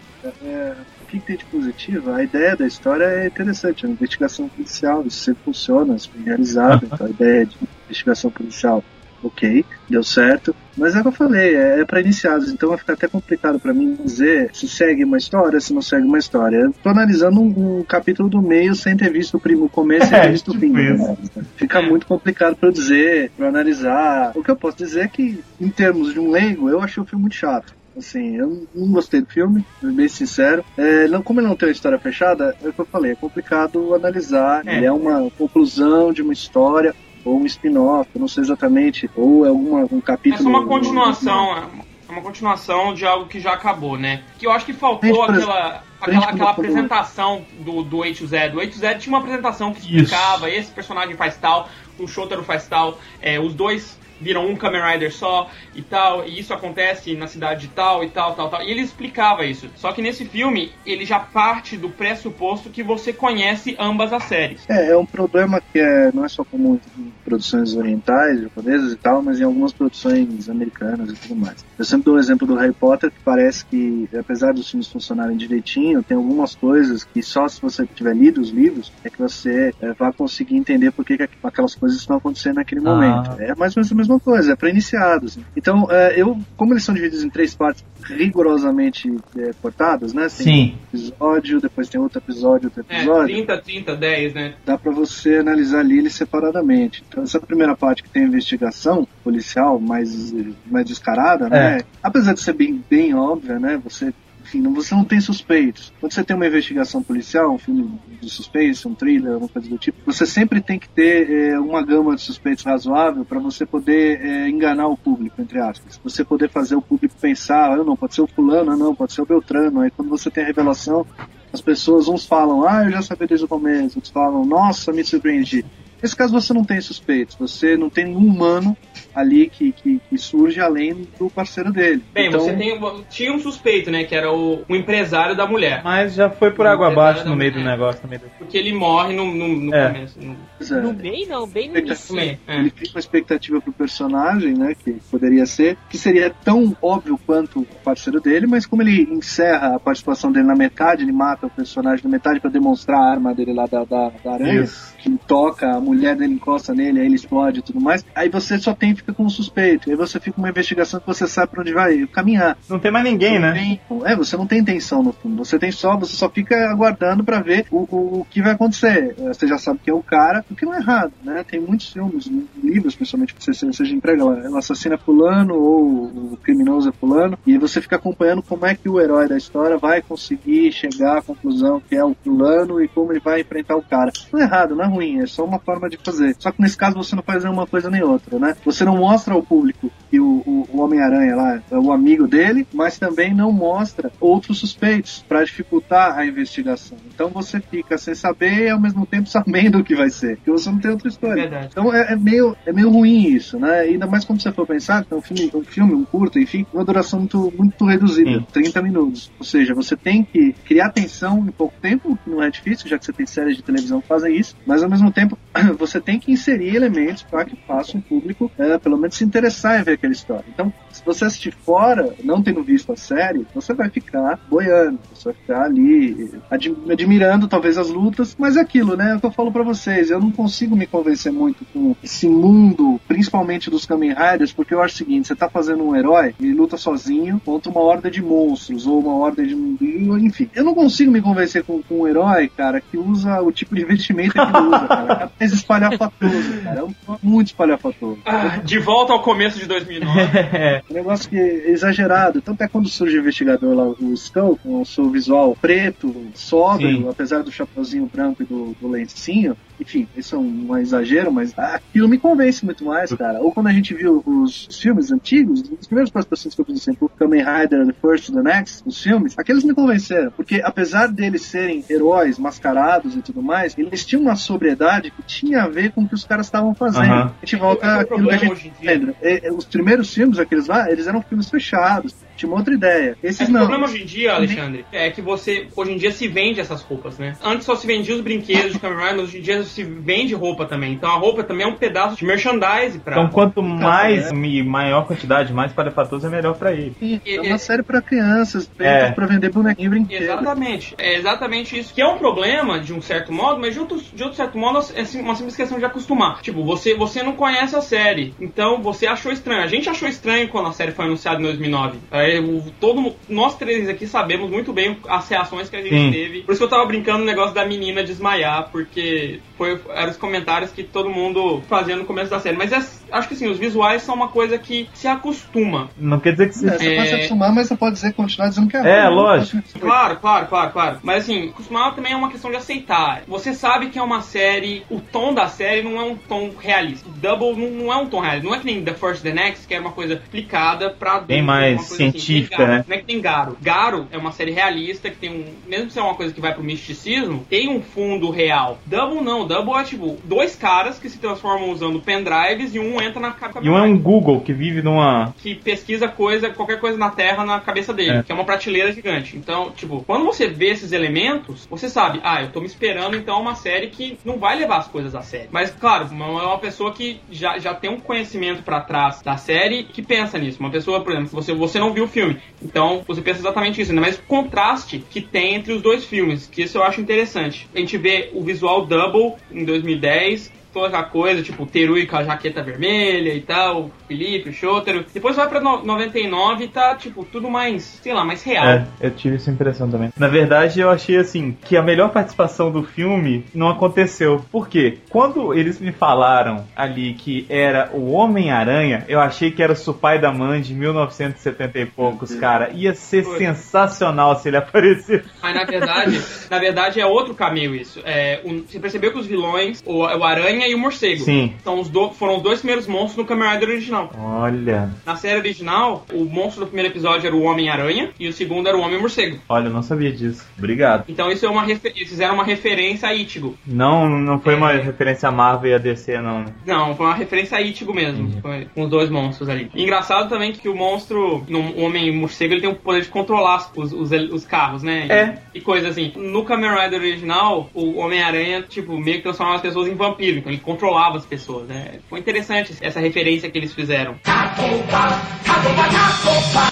É, o que, que tem de positivo? A ideia da história é interessante, é uma investigação policial, isso sempre funciona, isso foi realizado, então a ideia de investigação policial, ok, deu certo, mas é o que eu falei, é, é para iniciados, então vai ficar até complicado para mim dizer se segue uma história, se não segue uma história. Eu tô analisando um, um capítulo do meio sem ter visto o, prim- o começo e É, ter visto o tipo fim. né? Fica muito complicado para eu dizer, para analisar. O que eu posso dizer é que, em termos de um leigo, eu achei o filme muito chato. Assim, eu não gostei do filme, bem sincero. É, não, como ele não tem uma história fechada, é o que eu falei, é complicado analisar. É. Ele é uma conclusão de uma história, ou um spin-off, não sei exatamente, ou é alguma, um É capítulo. só uma continuação, é uma continuação de algo que já acabou, né? Que eu acho que faltou aquela, aquela, aquela apresentação do, do A to Z. O A to Z tinha uma apresentação que Isso. explicava, esse personagem faz tal, o Shotaro faz tal, é, os dois viram um Kamen Rider só e tal, e isso acontece na cidade de tal e tal, tal, tal. E ele explicava isso. Só que nesse filme, ele já parte do pressuposto que você conhece ambas as séries. É, é um problema que é, não é só comum em produções orientais, japonesas e tal, mas em algumas produções americanas e tudo mais. Eu sempre dou o exemplo do Harry Potter, que parece que, apesar dos filmes funcionarem direitinho, tem algumas coisas que só se você tiver lido os livros é que você é, vai conseguir entender por que, que aquelas coisas estão acontecendo naquele Ah. momento. É mais ou menos mesma coisa, é para iniciados. Então, é, eu, como eles são divididos em três partes rigorosamente é, cortadas, né? Tem Sim. um episódio, depois tem outro episódio, outro É, episódio trinta 30, 30, 10, né? dá para você analisar ali eles separadamente. Então, essa primeira parte que tem a investigação policial mais, mais descarada, né? Apesar de ser bem, bem óbvia, né? Você, enfim, não, você não tem suspeitos. Quando você tem uma investigação policial, um filme de suspense, um thriller, alguma coisa do tipo, você sempre tem que ter é, uma gama de suspeitos razoável para você poder é, enganar o público, entre aspas. Você poder fazer o público pensar, ah, não, pode ser o fulano, ah, não, pode ser o Beltrano. Aí quando você tem a revelação, as pessoas, uns falam, ah, eu já sabia desde o começo, outros falam, nossa, me surpreendi. Nesse caso você não tem suspeitos, você não tem nenhum humano ali que, que, que surge além do parceiro dele. Bem, então, você tem, tinha um suspeito, né? Que era o, o empresário da mulher. Mas já foi por Não, água abaixo no meio do é. negócio também. Porque ele morre no, no, no É. começo. no- é. No meio não, bem no início. É. Ele cria uma expectativa pro personagem, né? Que poderia ser, que seria tão óbvio quanto o parceiro dele, mas como ele encerra a participação dele na metade, ele mata o personagem na metade pra demonstrar a arma dele lá da, da, da aranha, Isso. que toca, a mulher dele encosta nele, aí ele explode e tudo mais. Aí você só tem, fica com um suspeito. Aí você fica uma investigação que você sabe pra onde vai caminhar. Não tem mais ninguém, Você né? tem- é, você não tem intenção no fundo. Você tem só, você só fica aguardando pra ver o, o, o que vai acontecer. É, Você já sabe que é o cara, o que não é errado, né? Tem muitos filmes, livros, principalmente, que você, você já emprega lá. O assassino é fulano ou o criminoso é fulano. E aí você fica acompanhando como é que o herói da história vai conseguir chegar à conclusão que é o fulano e como ele vai enfrentar o cara. Não é errado, não é ruim, é só uma forma de fazer. Só que nesse caso você não faz nenhuma coisa nem outra, né? Você não mostra ao público que o, o, o Homem-Aranha lá é o amigo dele, mas também não mostra outros suspeitos para dificultar a investigação. Então você fica sem saber e ao mesmo tempo sabendo o que vai ser, porque você não tem outra história. Verdade. Então é, é meio, é meio ruim isso, né? Ainda mais quando você for pensar que é um filme, um filme, um curto, enfim, uma duração muito, muito reduzida, Sim. 30 minutos. Ou seja, você tem que criar tensão em pouco tempo, que não é difícil, já que você tem séries de televisão que fazem isso, mas ao mesmo tempo você tem que inserir elementos para que faça o público, é, pelo menos, se interessar em ver aquela história. Então, se você assistir fora, não tendo visto a série, você vai ficar boiando, você vai ficar ali admi- admirando talvez as lutas, mas é aquilo, né? É o que eu falo pra vocês, eu não consigo me convencer muito com esse mundo, principalmente dos Kamen Riders, porque eu acho o seguinte, você tá fazendo um herói, ele luta sozinho contra uma horda de monstros, ou uma horda de... enfim, eu não consigo me convencer com, com um herói, cara, que usa o tipo de vestimenta que ele usa, cara. É mais espalhafatoso, cara. É um muito espalhafatoso. Ah, de volta ao começo de 2009. É, Um negócio que é exagerado. Tanto é quando surge o investigador lá, o Skull, com o seu visual preto, sóbrio, Sim. apesar do chapeuzinho branco e do, do lencinho. Enfim, isso é um, um exagero, mas aquilo me convence muito mais, cara. Ou quando a gente viu os filmes antigos, os primeiros participações que eu fiz, assim, o Kamen Rider, The First, The Next, os filmes, aqueles me convenceram. Porque apesar deles serem heróis mascarados e tudo mais, eles tinham uma sobriedade que tinha a ver com o que os caras estavam fazendo. Aham. A gente volta É que o àquilo que a gente lembra. É, é, os primeiros filmes, aqueles lá, eles eram filmes fechados, tinha uma outra ideia. Esses É que o não. problema hoje em dia, Alexandre, é que você hoje em dia se vende essas roupas, né? Antes só se vendia os brinquedos de Kamen Rider, mas hoje em dia se vende roupa também. Então a roupa também é um pedaço de merchandise pra. Então quanto mais é. e maior quantidade, mais palefatoso é melhor pra ele. É uma série pra crianças, É. pra vender bonequinho brinquedo. Exatamente, é exatamente isso. Que é um problema, de um certo modo, mas de outro, de outro certo modo é sim- uma simples questão de acostumar. Tipo, você, você não conhece a série, então você achou estranho. A gente achou estranho quando a série foi anunciada em 2009. Aí, o- todo, nós três aqui sabemos muito bem as reações que a gente Sim. teve. Por isso que eu tava brincando no negócio da menina desmaiar, porque foi, eram os comentários que todo mundo fazia no começo da série. Mas é- acho que assim, os visuais são uma coisa que se acostuma. Não quer dizer que É, você. você É. pode se acostumar, mas você pode dizer, continuar dizendo que é É, ruim, né? lógico. Claro, claro, claro, claro. Mas assim, acostumar também é uma questão de aceitar. Você sabe que é uma série, o tom da série não é um tom realista. Double não, não é um tom realista. Não é que nem The First The Next, que é uma coisa aplicada pra Bem mais uma coisa assim. científica, Garo. né? Não é que tem Garo. Garo é uma série realista que tem um. Mesmo se é uma coisa que vai pro misticismo, tem um fundo real. Double não. Double é tipo dois caras que se transformam usando pendrives e um entra na cabeça. E um é um Google que vive numa. que pesquisa coisa, qualquer coisa na Terra na cabeça dele, É. que é uma prateleira gigante. Então, tipo, quando você vê esses elementos, você sabe, ah, eu tô me esperando então uma série que não vai levar as coisas a sério. Mas, claro, é uma pessoa que já, já tem um conhecimento pra trás da série que pensa nisso. Uma pessoa, por exemplo, você, você não viu o filme, então você pensa exatamente isso, né? Mas o contraste que tem entre os dois filmes, que isso eu acho interessante. A gente vê o visual Double em 2010, toda aquela coisa, tipo, o Terui com a jaqueta vermelha e tal, o Felipe, o Shotaro. Depois vai pra no- 99 e tá, tipo, tudo mais, sei lá, mais real. É, eu tive essa impressão também. Na verdade, eu achei assim que a melhor participação do filme não aconteceu. Por quê? Quando eles me falaram ali que era o Homem-Aranha, eu achei que era o Supai da Man de 1970 e poucos, cara. Ia ser Foi. sensacional se ele aparecesse. Mas na verdade, na verdade é outro caminho isso. É, o- você percebeu que os vilões, o, o Aranha Aranha e o Morcego. Sim. São os do- foram os dois primeiros monstros no Kamen Rider original. Olha, Na série original, o monstro do primeiro episódio era o Homem-Aranha e o segundo era o Homem-Morcego. olha, eu não sabia disso. Obrigado. Então isso é uma refer- eles fizeram uma referência a Ichigo. Não, não foi uma É. referência a Marvel e a DC, não, né? Não, foi uma referência a Ichigo mesmo, foi com os dois monstros ali. Engraçado também que o monstro, no o Homem-Morcego, ele tem o poder de controlar os, os, os carros, né? E, É. E coisa assim. No Kamen Rider original, o Homem-Aranha, tipo, meio que transformava as pessoas em vampiro, então ele controlava as pessoas, né? Foi interessante essa referência que eles fizeram.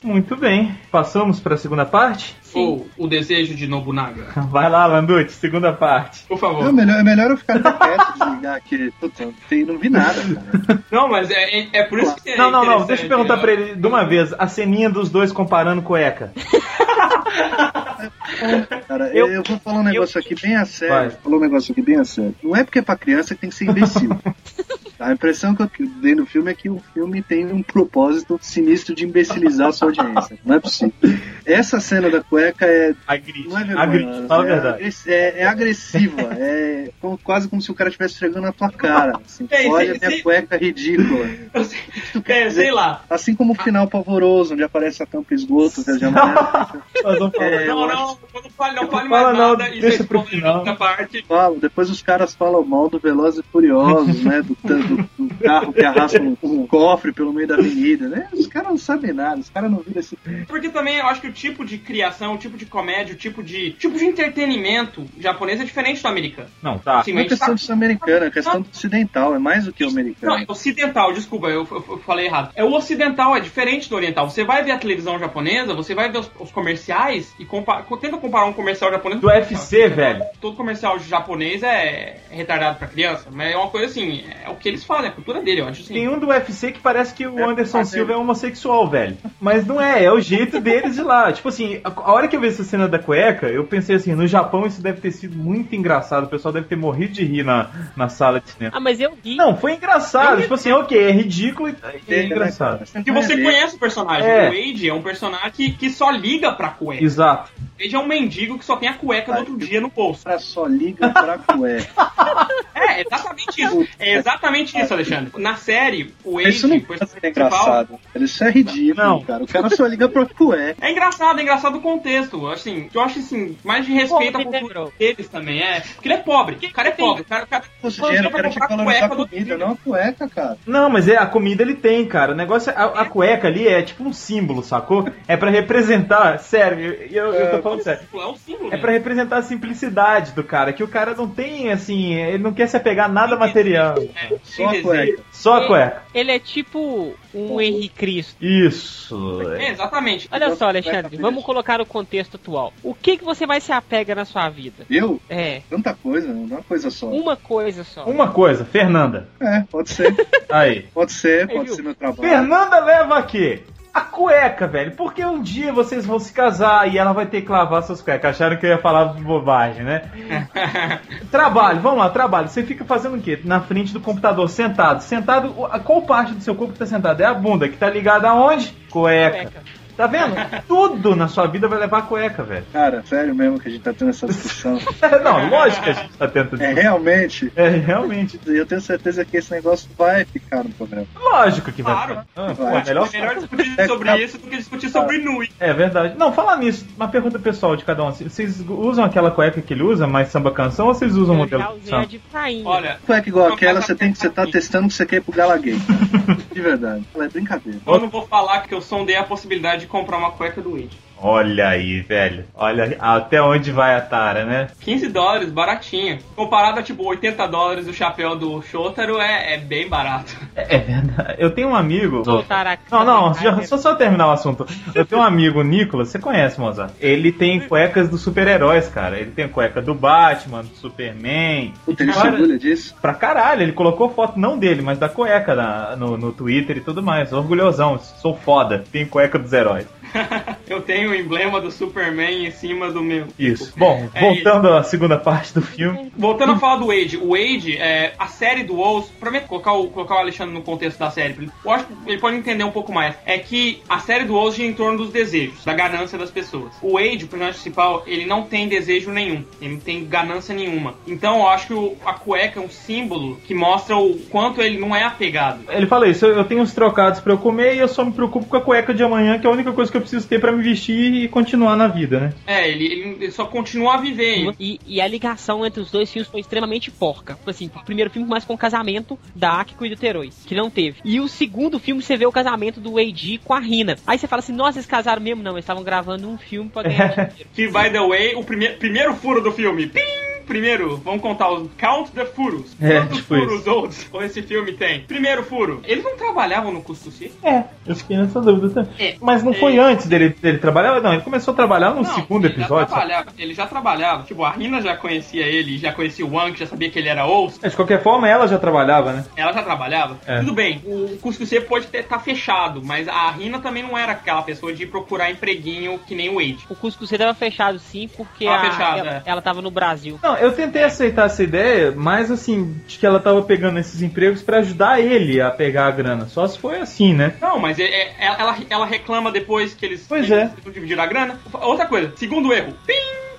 Muito bem. Passamos para a segunda parte? Ou o desejo de Nobunaga. Vai lá, Landucci, segunda parte. Por É favor. melhor, é melhor eu ficar até quieto, desligar aqui. Não não vi nada, cara. Não, mas é, é, é por isso que é Não, não, não. Deixa eu perguntar né? pra ele de uma vez. A ceninha dos dois comparando cueca. Cara, Eu- eu, vou falar um negócio aqui bem a sério. Vai. Falar um negócio aqui bem a sério. Não é porque é pra criança que tem que ser imbecil. A impressão que eu dei no filme é que o filme tem um propósito sinistro de imbecilizar a sua audiência. Não é possível. Essa cena da cueca é. Agride. Não é Agride. vergonhosa. Fala a é, verdade. é, é agressiva. É quase como se o cara estivesse esfregando na tua cara. assim. É, Olha sim, minha sim. cueca ridícula. Eu sei- É, sei lá. Assim como o final pavoroso, onde aparece a tampa esgoto, verde e amarelo. Nós vamos falar. É, Não, eu não, não fale, não fale Fala mais não, nada e deixa pro final. outra parte. falam, depois os caras falam mal do Velozes e Furiosos, né? Do, do- do carro que arrasta um, um cofre pelo meio da avenida, né? Os caras não sabem nada, os caras não viram esse. Porque também eu acho que o tipo de criação, o tipo de comédia, o tipo de tipo de entretenimento japonês é diferente do americano. Não, tá. Assim, Não é questão tá- de americana, é questão do ocidental, é mais do que o Não, americano. é ocidental, desculpa, eu, eu- eu falei errado. É o ocidental, é diferente do oriental. Você vai ver a televisão japonesa, você vai ver os, os comerciais e compa tenta comparar um comercial japonês Do UFC, velho. Todo comercial japonês é retardado pra criança, mas é uma coisa assim, é o que eles fazem, é a cultura dele, eu acho assim. Tem um do UFC que parece que o É, Anderson Silva é homossexual, velho. Mas não é, é o jeito deles de lá. Tipo assim, a a hora que eu vi essa cena da cueca, eu pensei assim, no Japão isso deve ter sido muito engraçado. O pessoal deve ter morrido de rir na, na sala de cinema. Ah, mas eu ri. Não, foi engraçado. Tipo assim, ok, é ridículo e é né, engraçado. Porque você conhece o personagem. É. O Wade é um personagem que, que só liga pra cueca. Exato. O é um mendigo que só tem a cueca do outro dia no bolso. O cara só liga pra cueca. É, exatamente isso. É exatamente isso, Alexandre. Na série, o Wade, Isso não o principal, engraçado. Isso é ridículo, Não. cara. O cara só liga pra cueca. É engraçado, é engraçado o contexto. Assim, eu acho assim, mais de respeito à né, cultura deles também, é. Porque ele é pobre. O cara é pobre. O cara, o cara, fosse dinheiro, o cara tinha que valorizar a comida, não a cueca, cara. Não, mas é a comida ele tem, cara. O negócio é a, a cueca ali é tipo um símbolo, sacou? É pra representar, sério, eu, eu, eu tô falando sério. É um símbolo. É pra representar a simplicidade do cara, que o cara não tem, assim, ele não quer se apegar a nada material. É, Só a cueca. Só a cueca. Ele é tipo um Henrique Cristo. Isso. É, exatamente. Olha só, Alexandre, vamos colocar o contexto atual. O que, que você mais se apega na sua vida? Eu? É, Tanta coisa, é uma coisa só. uma coisa só. Uma coisa, Fernanda. É, pode ser. Aí. Pode ser, pode viu? ser meu trabalho. Fernanda leva aqui. A cueca, velho. Porque um dia vocês vão se casar e ela vai ter que lavar suas cuecas. Acharam que eu ia falar bobagem, né? Trabalho, vamos lá, trabalho. Você fica fazendo o quê? Na frente do computador, sentado. Sentado, a- qual parte do seu corpo que tá sentado? É a bunda, que tá ligada aonde? Cueca. Cueca. Tá vendo? Tudo na sua vida vai levar a cueca, velho. Cara, sério mesmo que a gente tá tendo essa discussão. Não, lógico que a gente tá tentando. É realmente. É, realmente. Eu tenho certeza que esse negócio vai ficar no programa. Lógico que vai. Claro. Ah, Vai. melhor É melhor discutir sobre isso do que discutir sobre Nui. É verdade. Não, falar nisso, uma pergunta pessoal de cada um. Vocês usam aquela cueca que ele usa, mais samba canção, ou vocês usam o Eu modelo de prainha. Olha, Cueca igual aquela, você tem que você tá testando que você quer ir pro Gala Gay. De verdade. É brincadeira. eu não vou falar que eu sondei a possibilidade de comprar uma cueca do Wade. Olha aí, velho. Olha até onde vai a tara, né? 15 dólares, baratinho. Comparado a tipo 80 dólares o chapéu do Shotaro, é, é bem barato. É, é verdade. Eu tenho um amigo. Não, não, já, só, só terminar o assunto. Eu tenho um amigo, o Nicolas, você conhece, Mozart? Ele tem cuecas dos super-heróis, cara. Ele tem cueca do Batman, do Superman. Puta, ele orgulha disso. Pra caralho, ele colocou foto não dele, mas da cueca na- no, no Twitter e tudo mais. Orgulhosão, sou foda, tenho cueca dos heróis. Eu tenho o emblema do Superman em cima do meu. Isso. Bom, É voltando à segunda parte do filme. Voltando a falar do Wade, o Wade, é, a série do pra mim, colocar o, colocar o Alexandre no contexto da série, eu acho que ele pode entender um pouco mais. É que a série do Wolves gira em torno dos desejos, da ganância das pessoas. O Wade, o personagem principal, ele não tem desejo nenhum, ele não tem ganância nenhuma. Então eu acho que o- a cueca é um símbolo que mostra o quanto ele não é apegado. Ele fala isso, eu eu tenho uns trocados pra eu comer e eu só me preocupo com a cueca de amanhã, que é a única coisa que eu preciso ter pra me vestir e continuar na vida, né? É, ele, ele- só continua a viver. E, e a ligação entre os dois filmes foi extremamente porca. Tipo assim, o primeiro filme começa com o casamento da Akiko e do Teroi, que não teve. E o segundo filme você vê o casamento do Wade com a Rina. Aí você fala assim, nossa, eles casaram mesmo? Não, eles estavam gravando um filme pra ganhar dinheiro. Que, by the way, o prime primeiro furo do filme. Pim! Primeiro, vamos contar os Count the Furos. É, Quantos tipo furos isso. outros esse filme tem? Primeiro furo. Eles não trabalhavam no custo C? É, eu fiquei nessa dúvida também. É. Mas não foi É. antes dele, dele trabalhar? Não, ele começou a trabalhar no Não, segundo ele episódio. Já ele já trabalhava. Tipo, a Rina já conhecia ele, já conhecia o Wang, já sabia que ele era osso. Mas, De qualquer forma, ela já trabalhava, né? Ela já trabalhava. É. Tudo bem, o custo C pode estar fechado, mas a Rina também não era aquela pessoa de procurar empreguinho que nem o Wade. O Cusco C tava fechado sim, porque Tava a- fechado, ela, é. ela tava no Brasil. Não, eu tentei aceitar essa ideia, mas assim, de que ela tava pegando esses empregos pra ajudar ele a pegar a grana. Só se foi assim, né? Não, mas é- é- ela, ela reclama depois que eles, Pois é. eles dividiram a grana. Outra coisa, segundo erro.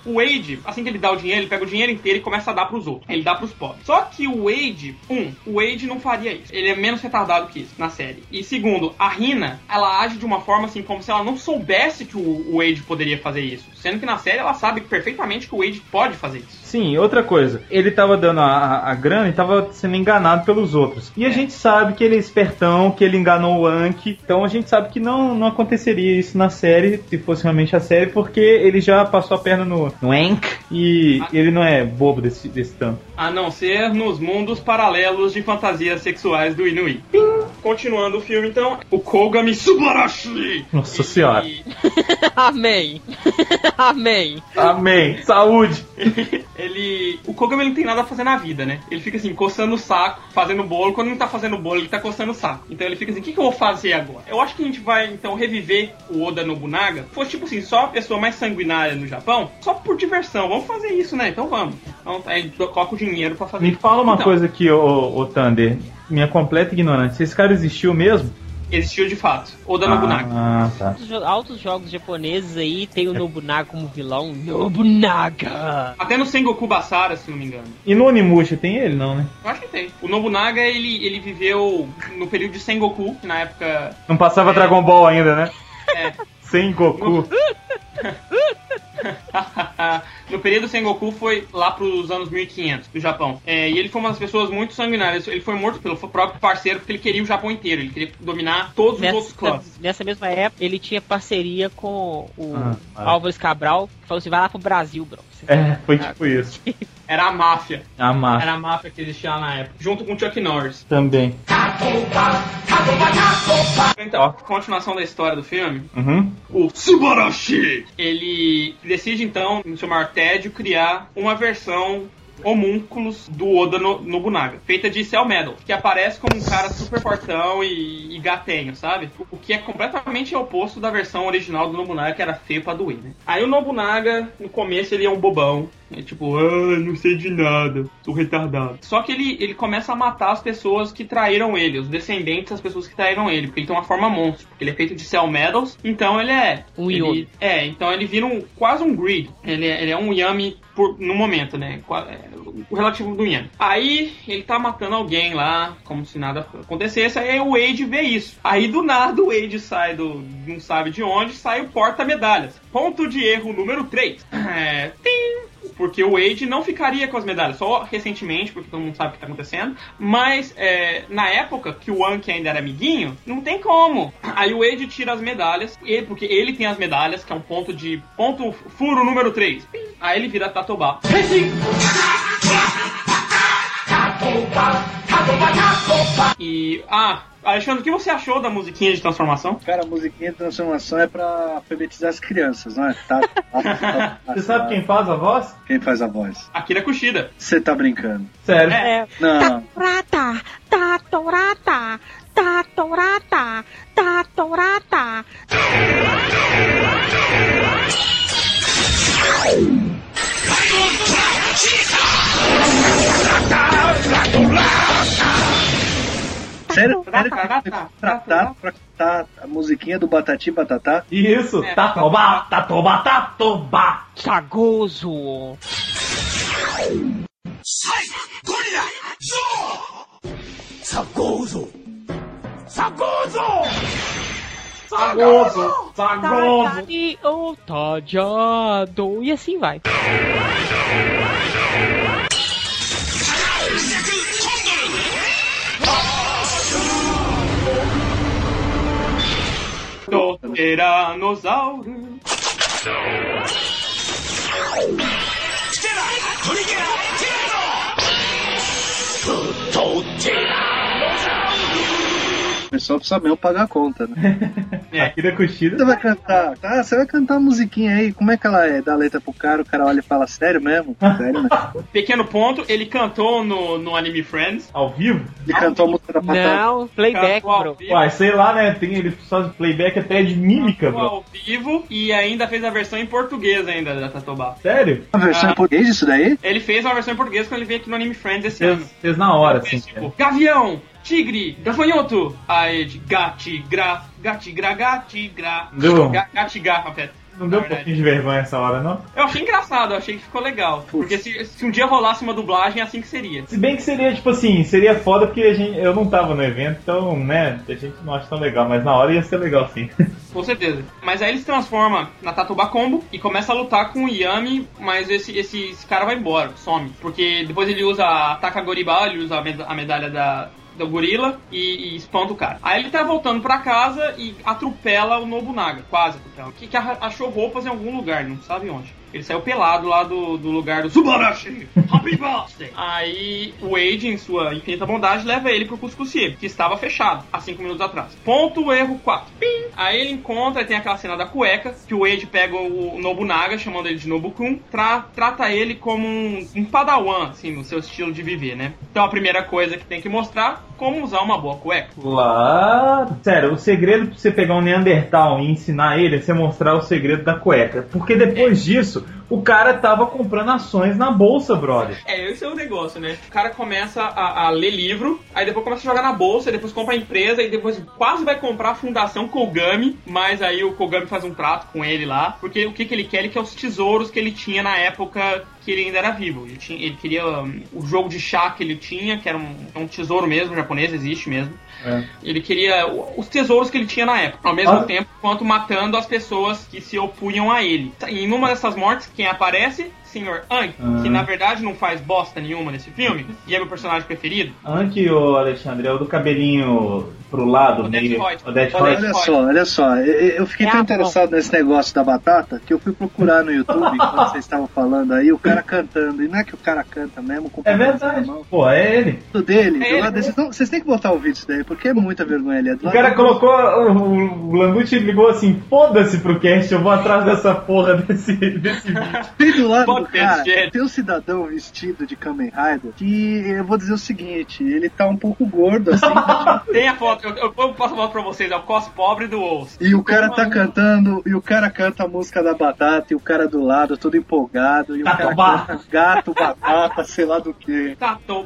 O Wade, assim que ele dá o dinheiro, ele pega o dinheiro inteiro e começa a dar pros outros. Ele dá pros pobres. Só que o Wade, um, o Wade não faria isso. Ele é menos retardado que isso na série. E segundo, a Rina, ela age de uma forma assim como se ela não soubesse que o Wade poderia fazer isso. Sendo que na série ela sabe perfeitamente que o Wade pode fazer isso. Sim, outra coisa. Ele tava dando a, a- a grana e tava sendo enganado pelos outros. E a É. gente sabe que ele é espertão, que ele enganou o Anki. Então a gente sabe que não, não aconteceria isso na série, se fosse realmente a série, porque ele já passou a perna no, no Ank e Ah. ele não é bobo desse, desse tanto. A não ser nos mundos paralelos de fantasias sexuais do Inui. Continuando o filme, então, o Kogami Subarashi. Nossa senhora. Amém. Amém. Amém. Saúde. ele. O Kogami ele não tem nada a fazer na vida, né? Ele fica assim, coçando o saco, fazendo bolo. Quando não tá fazendo bolo, ele tá coçando o saco. Então ele fica assim, o que, que eu vou fazer agora? Eu acho que a gente vai, então, reviver o Oda Nobunaga. Fosse tipo assim, só a pessoa mais sanguinária no Japão, só por diversão. Vamos fazer isso, né? Então vamos. Então aí coloca o dinheiro pra fazer Me fala uma Então, coisa aqui, ô, ô Thunder. Minha completa ignorância. Esse cara existiu mesmo? Existiu de fato. Oda Nobunaga. Ah, tá. Altos jo- Altos jogos japoneses aí tem o Nobunaga como vilão. Nobunaga! Até no Sengoku Basara, se não me engano. E no Onimusha tem ele, não, né? Eu acho que tem. O Nobunaga, ele, ele viveu no período de Sengoku, que na época Não passava Dragon Ball ainda, né? É. Sem Goku. no período Sengoku foi lá pros anos 1500 do Japão. É, e ele foi uma das pessoas muito sanguinárias. Ele foi morto pelo próprio parceiro porque ele queria o Japão inteiro. Ele queria dominar todos os outros clãs. Nessa, nessa mesma época, ele tinha parceria com o Ah, ah. Álvares Cabral, que falou assim: vai lá pro Brasil, bro. É, foi tipo isso. Era a máfia. A massa Era a máfia que existia lá na época. Junto com o Chuck Norris. também. Então, a continuação da história do filme. Uhum. O Subarashi! Ele decide então, no seu maior tédio, criar uma versão homúnculos do Oda no- Nobunaga, feita de Cell Metal, que aparece como um cara super fortão e, e gatenho, sabe? O que é completamente oposto da versão original do Nobunaga, que era feio pra doer, né? Aí o Nobunaga, no começo, ele é um bobão, é tipo, ah, não sei de nada, sou retardado. Só que ele, ele começa a matar as pessoas que traíram ele, os descendentes das pessoas que traíram ele, porque ele tem uma forma monstro, porque ele é feito de Cell Metals, então ele é... Um ele, Yomi. É, então ele vira um, quase um Greed. Ele é, ele é um Yami por, no momento, né? É, O relativo do Yami. Aí ele tá matando alguém lá, como se nada acontecesse. Aí o Wade vê isso. Aí do nada o Wade sai do. não sabe de onde, sai o porta-medalhas. Ponto de erro número 3. É. Tim! Porque o Wade não ficaria com as medalhas, só recentemente, porque todo mundo sabe o que tá acontecendo. Mas é, na época que o Anki ainda era amiguinho, não tem como. Aí o Wade tira as medalhas, porque ele tem as medalhas, que é um ponto de. ponto furo número 3. Aí ele vira Tatobá. E. Ah, Alexandre, o que você achou da musiquinha de transformação? Cara, a musiquinha de transformação é pra alfabetizar as crianças, não é? Tá tá, tá, tá, tá, você sabe quem faz a voz? Quem faz a voz? Akira Kushida. Você tá brincando. Sério? É. é. Não. Tatorata, tatorata, tatorata, tatorata. Tatorata, Sério? Sério Tá, tá, que tá, tratar pra cantar a musiquinha do Batati Batatá? Isso, É. tatoba, tatoba, tatoba. Sagoso. Sagoso, sagoso. E o tajado. E assim vai. のテラノサウル。来てラトリケラ O pessoal precisa mesmo pagar a conta, né? Akira Kushida. Você vai cantar, tá? Você vai cantar uma musiquinha aí, como é que ela é? Dá a letra pro cara, o cara olha e fala, sério mesmo? Sério mesmo? Pequeno ponto, ele cantou no, no anime Friends. Ao vivo? Ele cantou a música da Batata. Não, playback, ao bro. vivo, Uai, sei lá, né? Tem, ele faz playback até de mímica, bro. ao vivo e ainda fez a versão em português ainda da Tatobá. Sério? Uma versão Ah. em português disso daí? Ele fez uma versão em português quando ele veio aqui no anime Friends esse ano. Fez, fez na hora, assim. Fez, tipo, Gavião, tigre, gafanhoto. Aí de gatigra, gatigra, gatigra. Deu. Ga- Gatigar, afeto. Não deu um pouquinho de vergonha essa hora, não? Eu achei engraçado, eu achei que ficou legal. Porque se, se um dia rolasse uma dublagem, é assim que seria. Se bem que seria, tipo assim, seria foda porque a gente, eu não tava no evento, então, né, a gente não acha tão legal, mas na hora ia ser legal sim. Com certeza. Mas aí ele se transforma na Tatuba Combo e começa a lutar com o Yami, mas esse, esse, esse cara vai embora, some. Porque depois ele usa a Takagoriba, ele usa a, med- a medalha da, do gorila e, e espanta o cara. Aí ele tá voltando pra casa e atropela o Nobunaga, quase atropela. Que, que achou roupas em algum lugar, não sabe onde. Ele saiu pelado lá do, do lugar do Subarashi. Happy birthday! Aí o Wade, em sua infinita bondade, leva ele pro Cuscucie, que estava fechado há 5 minutos atrás. Ponto erro 4. Pim! Aí ele encontra, tem aquela cena da cueca, que o Wade pega o Nobunaga, chamando ele de Nobukun, tra trata ele como um, um padawan, assim, no seu estilo de viver, né? Então a primeira coisa que tem que mostrar, como usar uma boa cueca. Lá. Sério, o segredo pra você pegar um Neandertal e ensinar ele é você mostrar o segredo da cueca. Porque depois disso, o cara tava comprando ações na bolsa, brother. É, esse é o negócio, né? O cara começa a, a ler livro, aí depois começa a jogar na bolsa, depois compra a empresa, e depois quase vai comprar a Fundação Kogami, mas aí o Kogami faz um trato com ele lá, porque o que, que ele quer? Ele quer os tesouros que ele tinha na época que ele ainda era vivo. Ele, tinha, ele queria um, o jogo de chá que ele tinha, que era um, é um tesouro mesmo, japonês, existe mesmo. É. Ele queria os tesouros que ele tinha na época, ao mesmo Ah. tempo quanto matando as pessoas que se opunham a ele. E numa dessas mortes, quem aparece? Senhor Anki, Ah. que na verdade não faz bosta nenhuma nesse filme, e é meu personagem preferido. Anki, ô Alexandre, é o do cabelinho pro lado, Odete meio. Olha só, olha só, eu, fiquei É tão interessado nesse negócio da batata que eu fui procurar no YouTube, quando vocês estavam falando aí, o cara cantando. E não é que o cara canta mesmo com o É verdade. Pô, é ele. Do dele, É do ele. lado desse- não, vocês têm que botar o vídeo disso daí, porque é muita vergonha ali. É O cara colocou. O, o Langucci ligou assim: foda-se pro cast, eu vou atrás dessa porra desse, desse vídeo. Bem do lado cara, tem um cidadão vestido de Kamen Rider que eu vou dizer o seguinte, ele tá um pouco gordo assim, Tem a foto, eu, eu a foto pra vocês, é o cos pobre do Wolves. e o cara tá cantando, e o cara canta a música da batata, e o cara do lado todo empolgado, e o cara canta gato, batata, sei lá do que.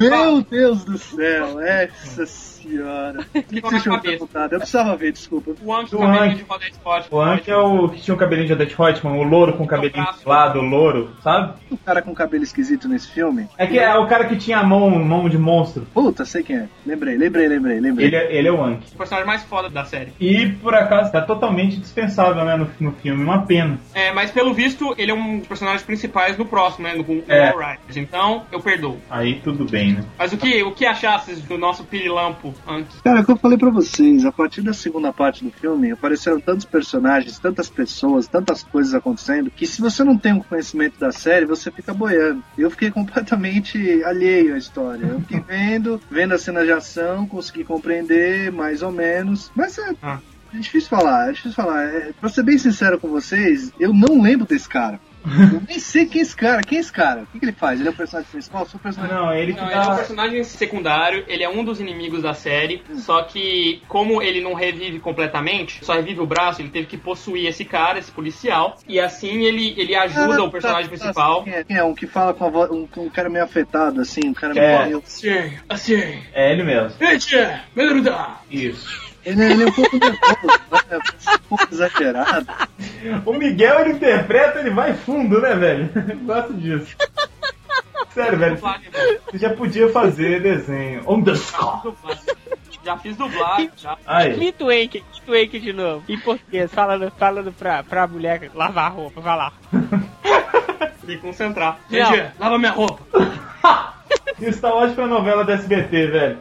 Meu Deus do céu, essa senhora. O Ficou na cabeça. Eu precisava ver, desculpa. O Anki Do cabelinho Anki. de Scott. O Anki é o que tinha um cabelinho de Odette Reutemann, o louro com o cabelinho braço. do lado, o louro, sabe? O cara com cabelo esquisito nesse filme. É que é o cara que tinha a mão, mão de monstro. Puta, sei quem é. Lembrei, lembrei, lembrei, lembrei. Ele, é- ele é o Anki. O personagem mais foda da série. E por acaso tá totalmente dispensável, né, no, no filme, uma pena. É, mas pelo visto, ele é um dos personagens principais no próximo, né? No, no É. All Riders. Então, eu perdoo. Aí tudo bem, né? Mas o que, o que achaste do nosso pirilampo Anki? Cara, é o que eu falei pra vocês, a partir da segunda parte do filme, apareceram tantos personagens, tantas pessoas, tantas coisas acontecendo, que se você não tem um conhecimento da série, você fica boiando. Eu fiquei completamente alheio à história. Eu fiquei vendo, vendo a cena de ação, consegui compreender mais ou menos, mas é. Ah. É difícil falar, é difícil falar. É, pra ser bem sincero com vocês, eu não lembro desse cara. Eu nem sei quem é esse cara. Quem é esse cara? O que, que ele faz? Ele é o personagem principal? Sou o personagem Não, ele que Não, ele é um dá. personagem secundário, ele é um dos inimigos da série, só que como ele não revive completamente, só revive o braço, ele teve que possuir esse cara, esse policial, e assim ele, ele ajuda Ah, o personagem tá, tá, principal. Quem é? Quem é? Um que fala com a voz. Um, um cara meio afetado, assim. Um cara É. meio. Assim, assim. É ele mesmo. Isso. Ele, ele é um pouco nervoso, né? um pouco exagerado. O Miguel, ele interpreta, ele vai fundo, né, velho? Gosto disso. Sério, velho. Você já podia fazer desenho. Underscore. Já fiz dublagem, já. Aí. Clint Wake, Clint Wake de novo. Em português, falando, falando pra, pra mulher lavar a roupa, vai lá. Me concentrar. Não. Gente, lava minha roupa. Isso tá ótimo pra novela da SBT, velho.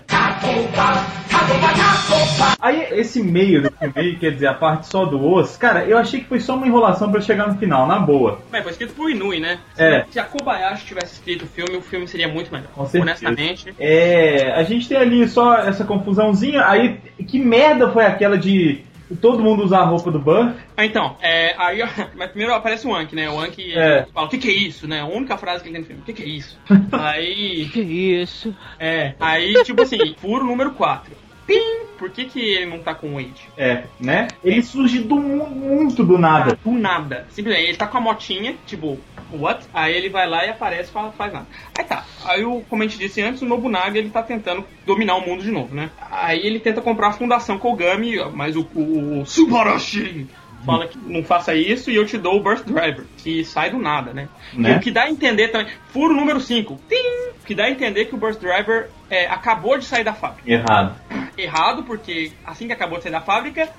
Aí, esse meio do filme, quer dizer, a parte só do osso, cara, eu achei que foi só uma enrolação pra chegar no final, na boa. Mas foi escrito por Inui, né? É. Se a Kobayashi tivesse escrito o filme, o filme seria muito melhor. Com certeza. Honestamente. É, a gente tem ali só essa confusãozinha, aí, que merda foi aquela de todo mundo usar a roupa do Burr? Ah, então, é, aí, mas primeiro aparece o Anki, né? O Anki É. fala, o que que é isso, né? A única frase que ele tem no filme, o que que é isso? aí, Que isso? é, aí, tipo assim, furo número 4. Pim! Por que que ele não tá com o Wade? É, né? Ele surge do mu- muito do nada. Do nada. Simplesmente, ele tá com a motinha, tipo, what? Aí ele vai lá e aparece e fala, faz nada. Aí tá. Aí, o, como a gente disse antes, o Nobunaga, ele tá tentando dominar o mundo de novo, né? Aí ele tenta comprar a Fundação Kogami, mas o, o, o Subarashi fala que não faça isso e eu te dou o Birth Driver, que sai do nada, né? Né? O que dá a entender também, furo número 5, o que dá a entender que o Birth Driver é, acabou de sair da fábrica. Errado. Errado, porque assim que acabou de sair da fábrica,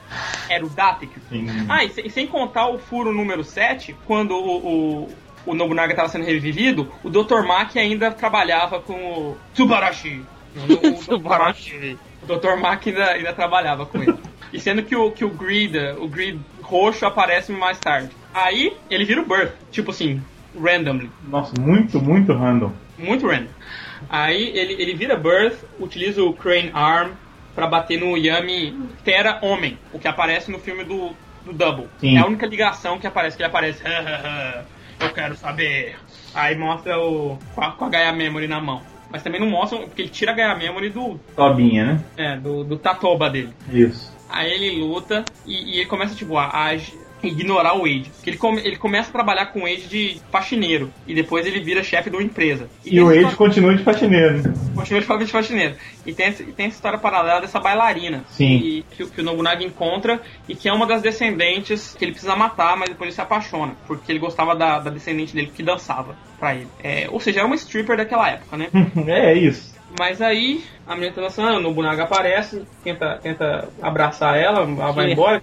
era o Datek. Ah, e, se- e sem contar o furo número 7, quando o, o, o Nobunaga estava sendo revivido, o Dr. Maki ainda trabalhava com o Tsubarashi. O, o, o, Dr. Maki ainda, ainda trabalhava com ele. E sendo que o, que o Grid, o Grid roxo aparece mais tarde. Aí ele vira o Birth, tipo assim, randomly. Nossa, muito, muito random. Muito random. Aí ele, ele vira Birth, utiliza o Crane Arm pra bater no Yami Terra Homem, o que aparece no filme do, do Double. Sim. É a única ligação que aparece, que ele aparece. Eu quero saber. Aí mostra o. com a, com a Gaia Memory na mão. Mas também não mostra, porque ele tira a Gaia Memory do. Tobinha, né? É, do, do Tatoba dele. Isso. Aí ele luta e, e ele começa, tipo, a, a ignorar o Wade. Porque ele, come- ele começa a trabalhar com o Wade de faxineiro. E depois ele vira chefe de uma empresa. E o Age continua de faxineiro. Continua de faxineiro. E tem, essa- e tem essa história paralela dessa bailarina. Sim. Que, que, o- que o Nobunaga encontra e que é uma das descendentes que ele precisa matar, mas depois ele se apaixona. Porque ele gostava da, da descendente dele que dançava pra ele. É, ou seja, era uma stripper daquela época, né? é isso. Mas aí a menina tá dançando, o Nobunaga aparece, tenta, tenta abraçar ela, ela vai embora.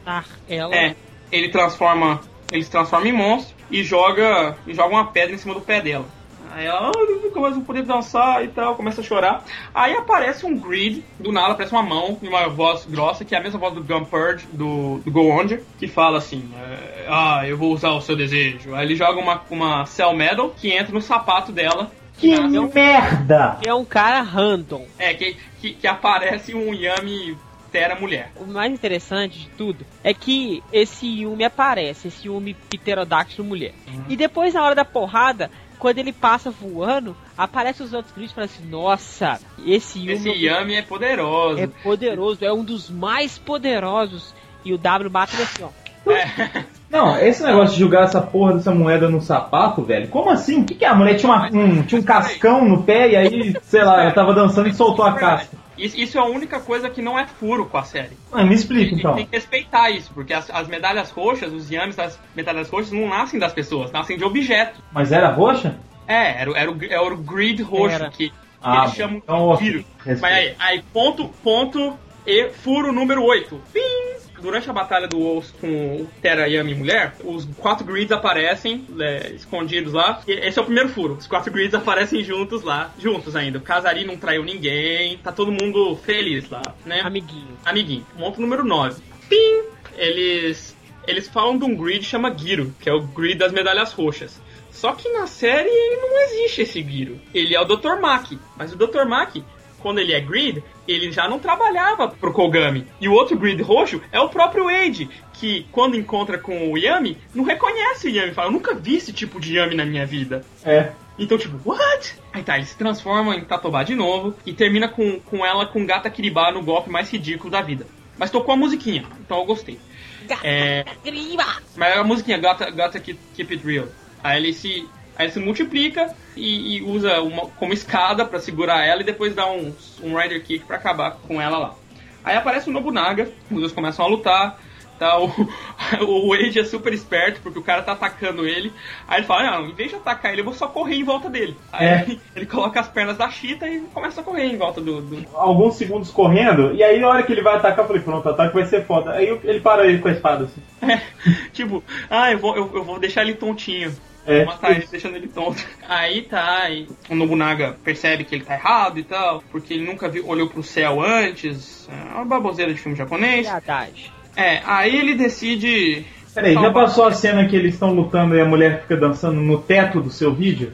Ela. É, ele transforma. Ele se transforma em monstro e joga. E joga uma pedra em cima do pé dela. Aí ela, ah, nunca mais vou poder dançar e tal, começa a chorar. Aí aparece um grid, do nada aparece uma mão e uma voz grossa, que é a mesma voz do Gun Purge, do, do Go Under, que fala assim: é, Ah, eu vou usar o seu desejo. Aí ele joga uma, uma Cell Medal que entra no sapato dela. Que merda! É um cara random. É, que, que, que aparece um Yami Terra mulher. O mais interessante de tudo é que esse Yumi aparece, esse Yumi pterodáctilo mulher. E depois, na hora da porrada, quando ele passa voando, aparece os outros gritos e fala assim: Nossa, esse Yumi Esse Yami é poderoso. é poderoso, é um dos mais poderosos. E o W bate assim, ó. É. Não, esse negócio de jogar essa porra dessa moeda no sapato, velho. Como assim? O que, que é? A mulher tinha, uma- um, tinha um cascão no pé e aí, sei lá, ela tava dançando e soltou a casca. Isso, isso é a única coisa que não é furo com a série. Ah, me explica A gente então. tem que respeitar isso, porque as, as medalhas roxas, os yamis das medalhas roxas, não nascem das pessoas, nascem de objetos. Mas era roxa? É, era, o- era, o, era o grid roxo Era. que Ah, eles chamam então, de vírus. Mas aí, aí, ponto, ponto e furo número 8. Pim! Durante a batalha do Wolves com o Terra Yami Mulher, os quatro grids aparecem é, escondidos lá. E esse é o primeiro furo. Os quatro grids aparecem juntos lá, juntos ainda. O Casari não traiu ninguém, tá todo mundo feliz lá, né? Amiguinho. amiguinho. Ponto número 9. Pim! Eles, eles falam de um grid que chama Giro, que é o grid das medalhas roxas. Só que na série ele não existe esse Giro. Ele é o Dr. Mack. Mas o Dr. Mack quando ele é Grid, ele já não trabalhava pro Kogami. E o outro Grid roxo é o próprio Wade, que quando encontra com o Yami, não reconhece o Yami. Fala, eu nunca vi esse tipo de Yami na minha vida. É. Então, tipo, what? Aí tá, ele se transforma em Tatobá de novo e termina com, com ela com Gata Kiribá no golpe mais ridículo da vida. Mas tocou a musiquinha, então eu gostei. É, mas a musiquinha, Gata, Gata Keep Keep It Real. Aí ele se, aí ele se multiplica e, e usa uma, como escada pra segurar ela e depois dá um, um Rider Kick pra acabar com ela lá. Aí aparece o Nobunaga, os dois começam a lutar. Tá, o, o Wade é super esperto, porque o cara tá atacando ele. Aí ele fala, não, em vez de atacar ele, eu vou só correr em volta dele. Aí É. ele, ele coloca as pernas da Chita e começa a correr em volta do. do- Alguns segundos correndo, e aí na hora que ele vai atacar, eu falei, pronto, o ataque vai ser foda. Aí ele para ele com a espada assim. É, tipo, ah, eu vou, eu, eu vou deixar ele tontinho. É. Matar ele, deixando ele tonto. Aí tá, aí o Nobunaga percebe que ele tá errado e tal, porque ele nunca viu, olhou pro céu antes. É uma baboseira de filme japonês. Verdade. É, aí ele decide. Peraí, já passou a cena que eles estão lutando e a mulher fica dançando no teto do seu vídeo?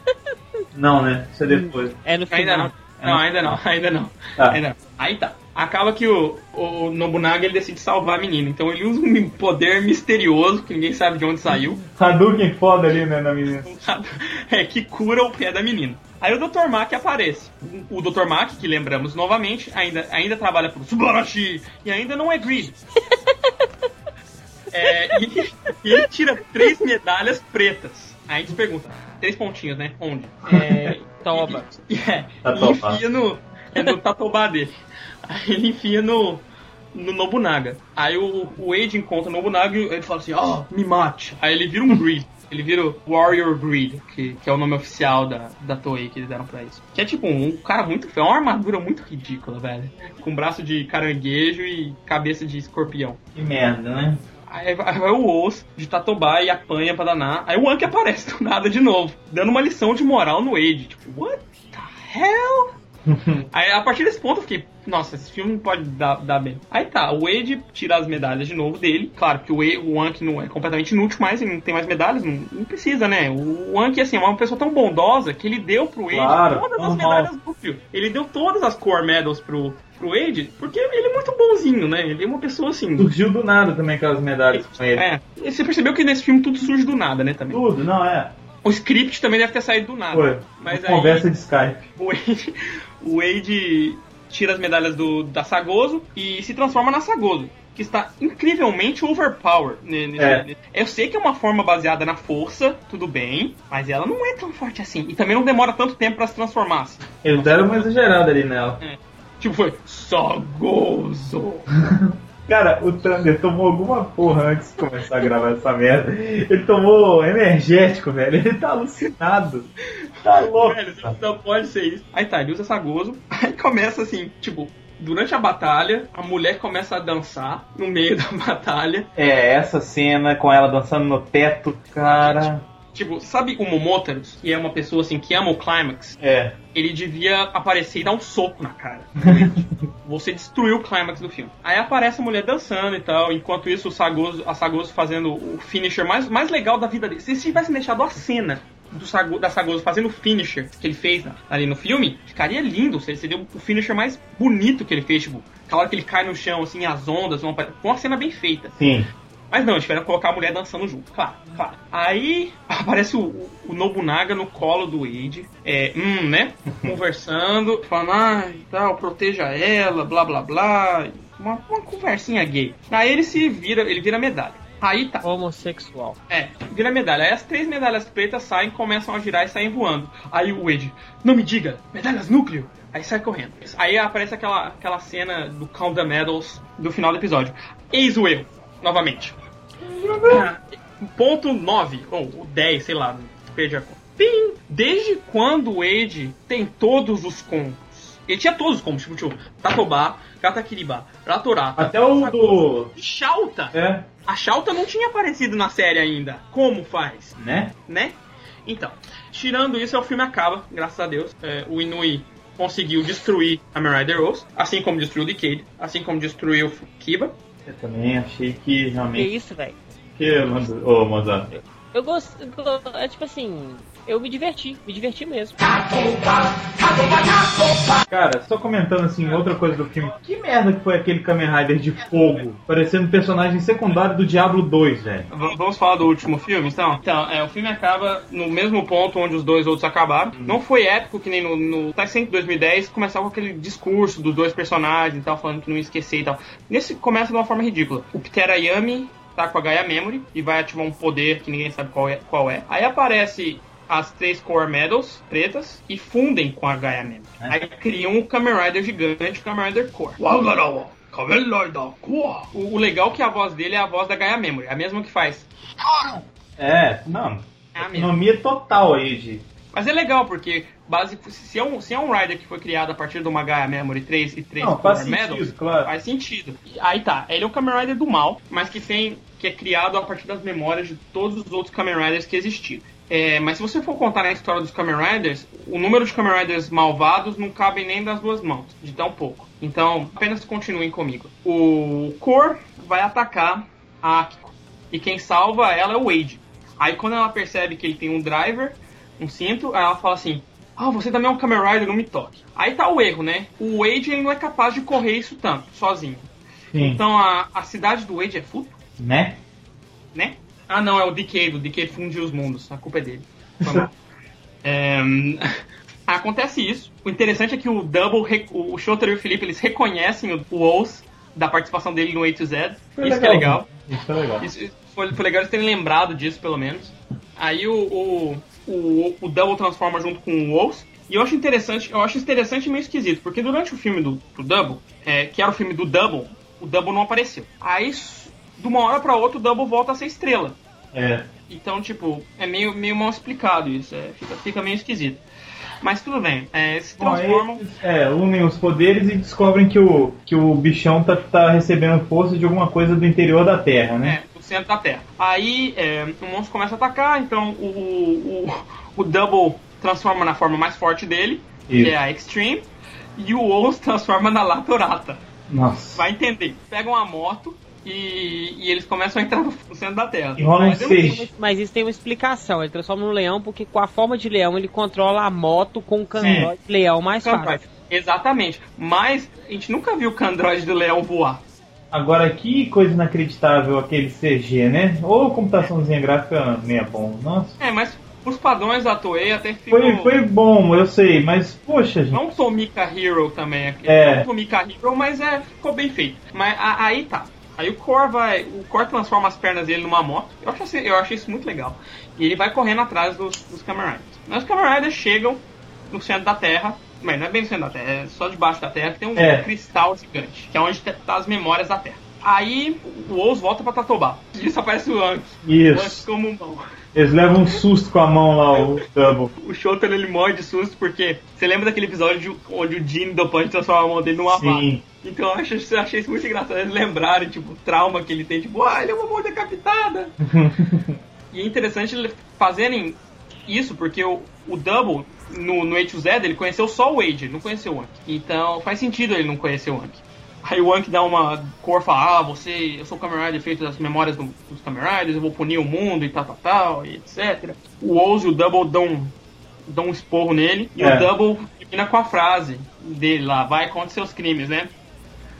não, né? Isso é depois. É no Ainda final. não. Não, ainda não, ainda não. Tá. Ainda não. Aí tá. Acaba que o, o Nobunaga ele decide salvar a menina. Então ele usa um poder misterioso que ninguém sabe de onde saiu. Hadouken foda ali, né, na menina. é, que cura o pé da menina. Aí o Dr. Mack aparece. O Dr. Mack, que lembramos novamente, ainda, ainda trabalha pro Subarashi e ainda não é Greed. É, e, e ele tira três medalhas pretas. Aí a gente pergunta, três pontinhos, né? Onde? É, Toma. e, é, e Tatobá. enfia no, é no tatobá dele. Aí ele enfia no, no Nobunaga. Aí o, o Wade encontra o Nobunaga e ele fala assim, ó, me mate. Aí ele vira um Greed. Ele vira o Warrior Greed, que, que é o nome oficial da, da Toei que eles deram pra isso. Que é tipo um cara muito feio, é uma armadura muito ridícula, velho. Com braço de caranguejo e cabeça de escorpião. Que merda, né? Aí vai vai o osso de Tatobá e apanha pra danar. Aí o Anki aparece do nada de novo, dando uma lição de moral no Wade. Tipo, what the hell? Aí a partir desse ponto eu fiquei, nossa, esse filme não pode dar, dar bem. Aí tá, o Wade tira as medalhas de novo dele. Claro que o, Wade, o Anki não é completamente inútil, mas ele não tem mais medalhas, não, não precisa, né? O Anki, assim, é uma pessoa tão bondosa que ele deu pro Wade Claro, todas as medalhas do filme. Ele deu todas as core medals pro, pro Wade, porque ele é muito bonzinho, né? Ele é uma pessoa assim. Surgiu do nada também aquelas medalhas com ele. É, e você percebeu que nesse filme tudo surge do nada, né, também. Tudo, não, é. O script também deve ter saído do nada. Foi. Mas aí conversa de Skype. o Wade, o Wade tira as medalhas do, da Sagoso e se transforma na Sagoso. Que está incrivelmente overpowered. É. Eu sei que é uma forma baseada na força, tudo bem, mas ela não é tão forte assim. E também não demora tanto tempo pra se transformar. assim. Eles deram uma exagerada ali nela. Tipo, foi Sagoso. Cara, o Thunder tomou alguma porra antes de começar a gravar essa merda. Ele tomou energético, velho. Ele tá alucinado. Tá louco. Velho, não pode ser isso. Aí tá, ele usa Sagoso. Aí começa assim, tipo, durante a batalha, a mulher começa a dançar no meio da batalha. É, essa cena com ela dançando no teto, cara. Tipo, sabe o Momotaros, que é uma pessoa assim que ama o Climax? É. Ele devia aparecer e dar um soco na cara. Você destruiu o clímax do filme. Aí aparece a mulher dançando e tal. Enquanto isso, o Sagoso, a Sagoso fazendo o finisher mais, mais legal da vida dele. Se eles tivessem deixado a cena do da Sagoso fazendo o finisher que ele fez ali no filme, ficaria lindo. Seria o finisher mais bonito que ele fez. Tipo, aquela hora que ele cai no chão, assim, as ondas vão apare- Com uma cena bem feita. Sim. Mas não, eles tiveram colocar a mulher dançando junto, claro, claro. Aí aparece o, o Nobunaga no colo do Wade, é, hum, né? Conversando, falando, ah, e tal, proteja ela, blá blá blá. Uma, uma conversinha gay. Aí ele se vira, ele vira medalha. Aí tá. Homossexual. É, vira medalha. Aí as três medalhas pretas saem, começam a girar e saem voando. Aí o Wade, não me diga, medalhas núcleo. Aí sai correndo. Aí aparece aquela, aquela cena do Count the Medals do final do episódio. Eis o erro, novamente. Ah, Ponto 9, ou o 10, sei lá, perdi a conta. Pim! Desde quando o Wade tem todos os combos? Ele tinha todos os combos, tipo, tipo Tatobá, Katakiriba, Ratorá, Até o do. Shauta. É, A Shauta não tinha aparecido na série ainda. Como faz? né? né? Então, tirando isso, o filme acaba, graças a Deus. É, o Inui conseguiu destruir a Rider Rose, assim como destruiu o Decade, assim como destruiu o Kiba. Eu também achei que Que realmente. isso, velho? Que, Ô, Mozart. Eu gosto. É tipo assim. Eu me diverti, me diverti mesmo. Cara, só comentando assim, outra coisa do filme. Que merda que foi aquele Kamen Rider de fogo? Parecendo um personagem secundário do Diablo 2, velho. V- Vamos falar do último filme, então? Então, é, o filme acaba no mesmo ponto onde os dois outros acabaram. Não foi épico que nem no, no Tyson 2010 começava com aquele discurso dos dois personagens e tal, falando que não ia esquecer e tal. Nesse começa de uma forma ridícula. O Peter Ayami tá com a Gaia Memory e vai ativar um poder que ninguém sabe qual é. Qual é. Aí aparece as três Core Medals pretas e fundem com a Gaia Memory. Aí criam um Kamen Rider gigante, o Kamen Rider Core. O, o legal é que a voz dele é a voz da Gaia Memory, a mesma que faz É, não. É a mesma. Economia total aí de. Mas é legal, porque base, se, é um, se é um Rider que foi criado a partir de uma Gaia Memory 3 e 3 Não, faz Power sentido, claro. faz sentido. Aí tá, ele é um Kamen Rider do mal, mas que tem que é criado a partir das memórias de todos os outros Kamen Riders que existiram. É, mas se você for contar a história dos Kamen Riders, o número de Kamen Riders malvados não cabe nem das duas mãos, de tão pouco. Então, apenas continuem comigo. O Core vai atacar a Akiko. E quem salva ela é o Wade. Aí quando ela percebe que ele tem um driver, um cinto, ela fala assim: Ah, você também é um Kamen Rider, não me toque. Aí tá o erro, né? O Wade ele não é capaz de correr isso tanto, sozinho. Sim. Então a, a cidade do Wade é fútil, Né? né? Ah não, é o Decade, o Decade fundiu os mundos, a culpa é dele. Foi. É, acontece isso. O interessante é que o Double, o Shotaro e o Felipe, eles reconhecem o, o da participação dele no A to Z. Foi isso que é legal. Isso é legal. Isso foi, foi legal eles terem lembrado disso, pelo menos. Aí o, o, o, o Double transforma junto com o Wolves. E eu acho interessante, eu acho interessante e meio esquisito, porque durante o filme do, do Double, é, que era o filme do Double, o Double não apareceu. Aí, de uma hora pra outra, o Double volta a ser estrela. É. Então, tipo, é meio, meio mal explicado isso, é, fica, fica meio esquisito. Mas tudo bem, é, se Bom, transformam. eles é, unem os poderes e descobrem que o, que o bichão tá, tá recebendo força de alguma coisa do interior da Terra, né? É, do centro da Terra. Aí é, o monstro começa a atacar, então o, o, o Double transforma na forma mais forte dele, Isso. que é a Extreme, e o Ous transforma na Latorata. Nossa. Vai entender. Pegam a moto e, e eles começam a entrar no centro da Terra. Mas. Mas isso tem uma explicação. Ele transforma num leão porque com a forma de leão ele controla a moto com o candroide de leão mais Candroid. fácil. Exatamente. Mas a gente nunca viu o Candroid do leão voar. Agora, que coisa inacreditável aquele CG, né? Ou computaçãozinha gráfica meia bom. Nossa. É, mas os padrões da Toei até ficam... Foi, foi bom, eu sei, mas poxa, gente. Não Tomika Hero também aqui. É. Não Tomika Hero, mas é, ficou bem feito. Mas a- aí tá. Aí o Core vai. O Core transforma as pernas dele numa moto. Eu, acho, assim- eu achei isso muito legal. E ele vai correndo atrás dos, dos Kamen Riders. Mas os Kamen Riders chegam no centro da Terra. Mas não é bem no centro da Terra, é só debaixo da Terra que tem um É. cristal gigante, que é onde tá as memórias da Terra. Aí o Oz volta pra Tatobá. Isso aparece o Anki. O Anki Isso. como um mão. Eles levam um susto com a mão lá, o Double. O Shoten ele morre de susto porque você lembra daquele episódio de- onde o Jin do Punch transforma a mão dele numa vaca? Sim. Então eu achei, eu achei isso muito engraçado eles lembrarem, tipo, o trauma que ele tem, tipo, ah, ele é uma mão decapitada. e é interessante eles fazerem isso porque o, o Double no, no H2Z ele conheceu só o Wade, ele não conheceu o Anki. Então faz sentido ele não conhecer o Anki. Aí o Anki dá uma cor fala, ah, você, eu sou o Kamen Rider feito das memórias do- dos Kamen Riders, eu vou punir o mundo e tal, tal, tal, e etc. O Oz e o Double dão, dão um esporro nele, e É. o Double termina com a frase dele lá, vai contra seus crimes, né?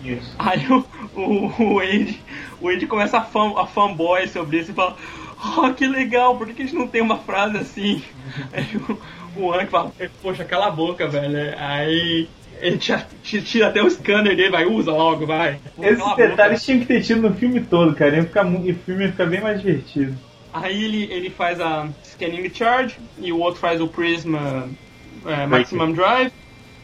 Isso. Aí o, o, o Wade, o Wade começa a, fan, a fanboy sobre isso e fala, oh, que legal, por que, a gente não tem uma frase assim? Aí o, o Hank fala, poxa, cala a boca, velho. Aí ele tira, tira até o scanner dele, vai, usa logo, vai. Esses detalhes tinham que ter tido no filme todo, cara. Ia ficar, e o filme ia ficar bem mais divertido. Aí ele, ele faz a Scanning Charge e o outro faz o Prisma é, Maximum Drive.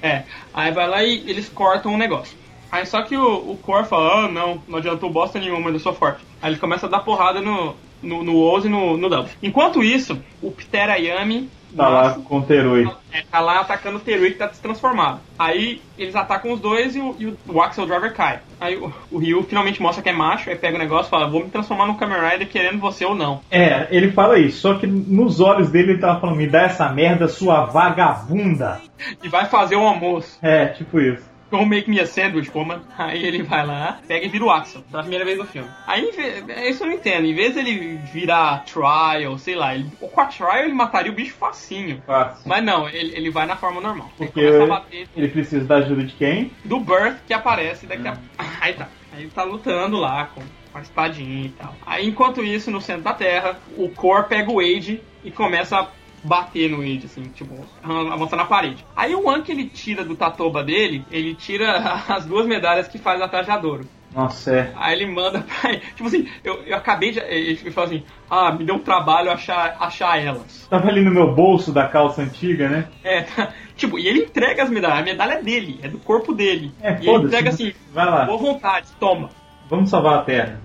É, aí vai lá e eles cortam o negócio. Aí só que o, o Core fala, ah não, não adiantou bosta nenhuma, eu sou forte. Aí ele começa a dar porrada no, no, no Oz e no, no Double. Enquanto isso, o Peter Ayami Tá lá com o Teroi. é, tá lá atacando o Terui que tá destransformado. Aí eles atacam os dois e o, e o Axel Driver cai. Aí o, o Ryu finalmente mostra que é macho, aí pega o negócio e fala, vou me transformar num Kamen Rider querendo você ou não. É, ele fala isso, só que nos olhos dele ele tava falando, me dá essa merda, sua vagabunda. E vai fazer um almoço. É, tipo isso. Don't make me a sandwich, woman. Aí ele vai lá, pega e vira o Axel, pela primeira vez no filme. Aí, é isso eu não entendo. Em vez dele virar Trial, sei lá, ele, com a Trial ele mataria o bicho facinho. Fácil. Mas não, ele, ele vai na forma normal. Ele Porque a bater ele precisa da ajuda de quem? do Birth que aparece daqui a Aí tá. Aí ele tá lutando lá com com a espadinha e tal. Aí enquanto isso, no centro da Terra, o Kor pega o Wade e começa a bater no Wade, assim, tipo, avançar na parede. Aí o Anki ele tira do Tatoba dele, ele tira as duas medalhas que faz a Trajadouro. Nossa, é. Aí ele manda pra. Tipo assim, eu, eu acabei de. Ele falou assim: Ah, me deu um trabalho achar, achar elas. Tava ali no meu bolso da calça antiga, né? É, tá. Tipo, e ele entrega as medalhas. A medalha é dele, é do corpo dele. É, e ele entrega assim: Vai lá. Boa vontade, toma. Vamos salvar a Terra.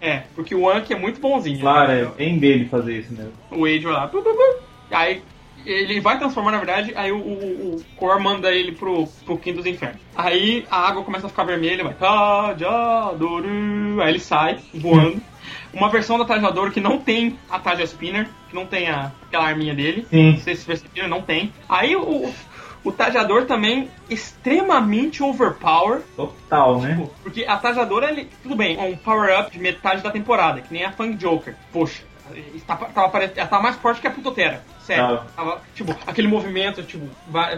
É, porque o Anki é muito bonzinho. Claro, né? é bem dele fazer isso mesmo. O vai lá. Aí ele vai transformar, na verdade, aí o, o, o Kor manda ele pro, pro Quinto dos Infernos. Aí a água começa a ficar vermelha, vai. Tajadoru. Aí ele sai voando. Uma versão da Tajadouro que não tem a Taja Spinner, que não tem a, aquela arminha dele. Sim. Não sei se vocês perceberam, não tem. Aí o, o Tajador também extremamente overpower. Total, né? Tipo, Porque a Tajadora, ele, tudo bem, é um power-up de metade da temporada, que nem a Fang Joker. Poxa, ela tá mais forte que a Putotera. Sério. Tava. Tava, tipo, aquele movimento, tipo,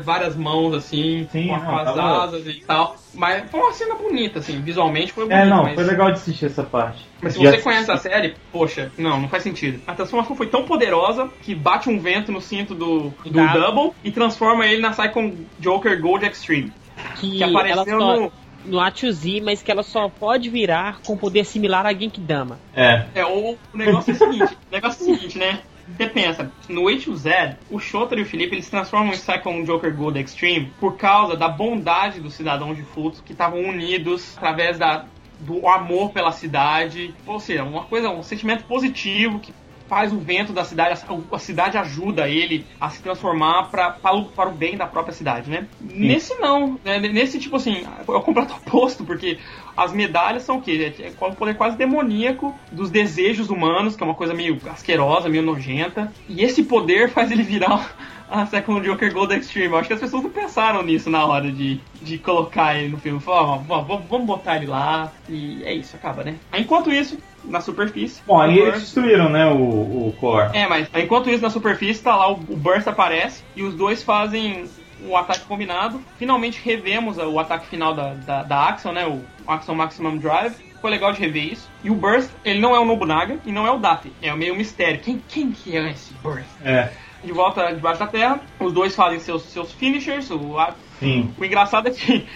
várias mãos assim, Sim, com, não, as tava- asas e tal. Mas foi uma cena bonita, assim, visualmente foi É, bonito. não, mas, foi legal de assistir essa parte. mas se você conhece a série, poxa, não, não faz sentido. A transformação foi tão poderosa que bate um vento no cinto do, do. Double e transforma ele na Psycho Joker Gold Extreme. Que, Que apareceu ela só, no. no A2Z, mas que ela só pode virar com poder similar a Genkidama. É. É, o negócio é o seguinte, o negócio é o seguinte, né? Você pensa, no A2Z, o Shota e o Felipe eles transformam em Second Joker Gold Extreme por causa da bondade dos cidadãos de Fluxo que estavam unidos através da, do amor pela cidade. Ou seja, uma coisa, um sentimento positivo que faz o vento da cidade, a, cidade ajuda ele a se transformar pra, para, o, para o bem da própria cidade, né? Nesse não, né? nesse tipo assim, é o completo oposto, porque as medalhas são o quê? É é um poder quase demoníaco dos desejos humanos, que é uma coisa meio asquerosa, meio nojenta. E esse poder faz ele virar a Second Joker Gold Extreme. Eu acho que as pessoas não pensaram nisso na hora de, de colocar ele no filme. Falaram, vamos botar ele lá. E é isso, acaba, né? Enquanto isso, na superfície. Bom, aí eles destruíram, né, o, o Core. é, mas enquanto isso na superfície tá lá o, o Burst aparece e os dois fazem o ataque combinado. Finalmente revemos o ataque final da, da, da Axel, né? O Axel Maximum Drive. Foi legal de rever isso. E o Burst, ele não é o Nobunaga e não é o Date. É meio mistério. Quem, quem que é esse Burst? É, De volta debaixo da terra, os dois fazem seus, seus finishers. O, sim. o engraçado é que,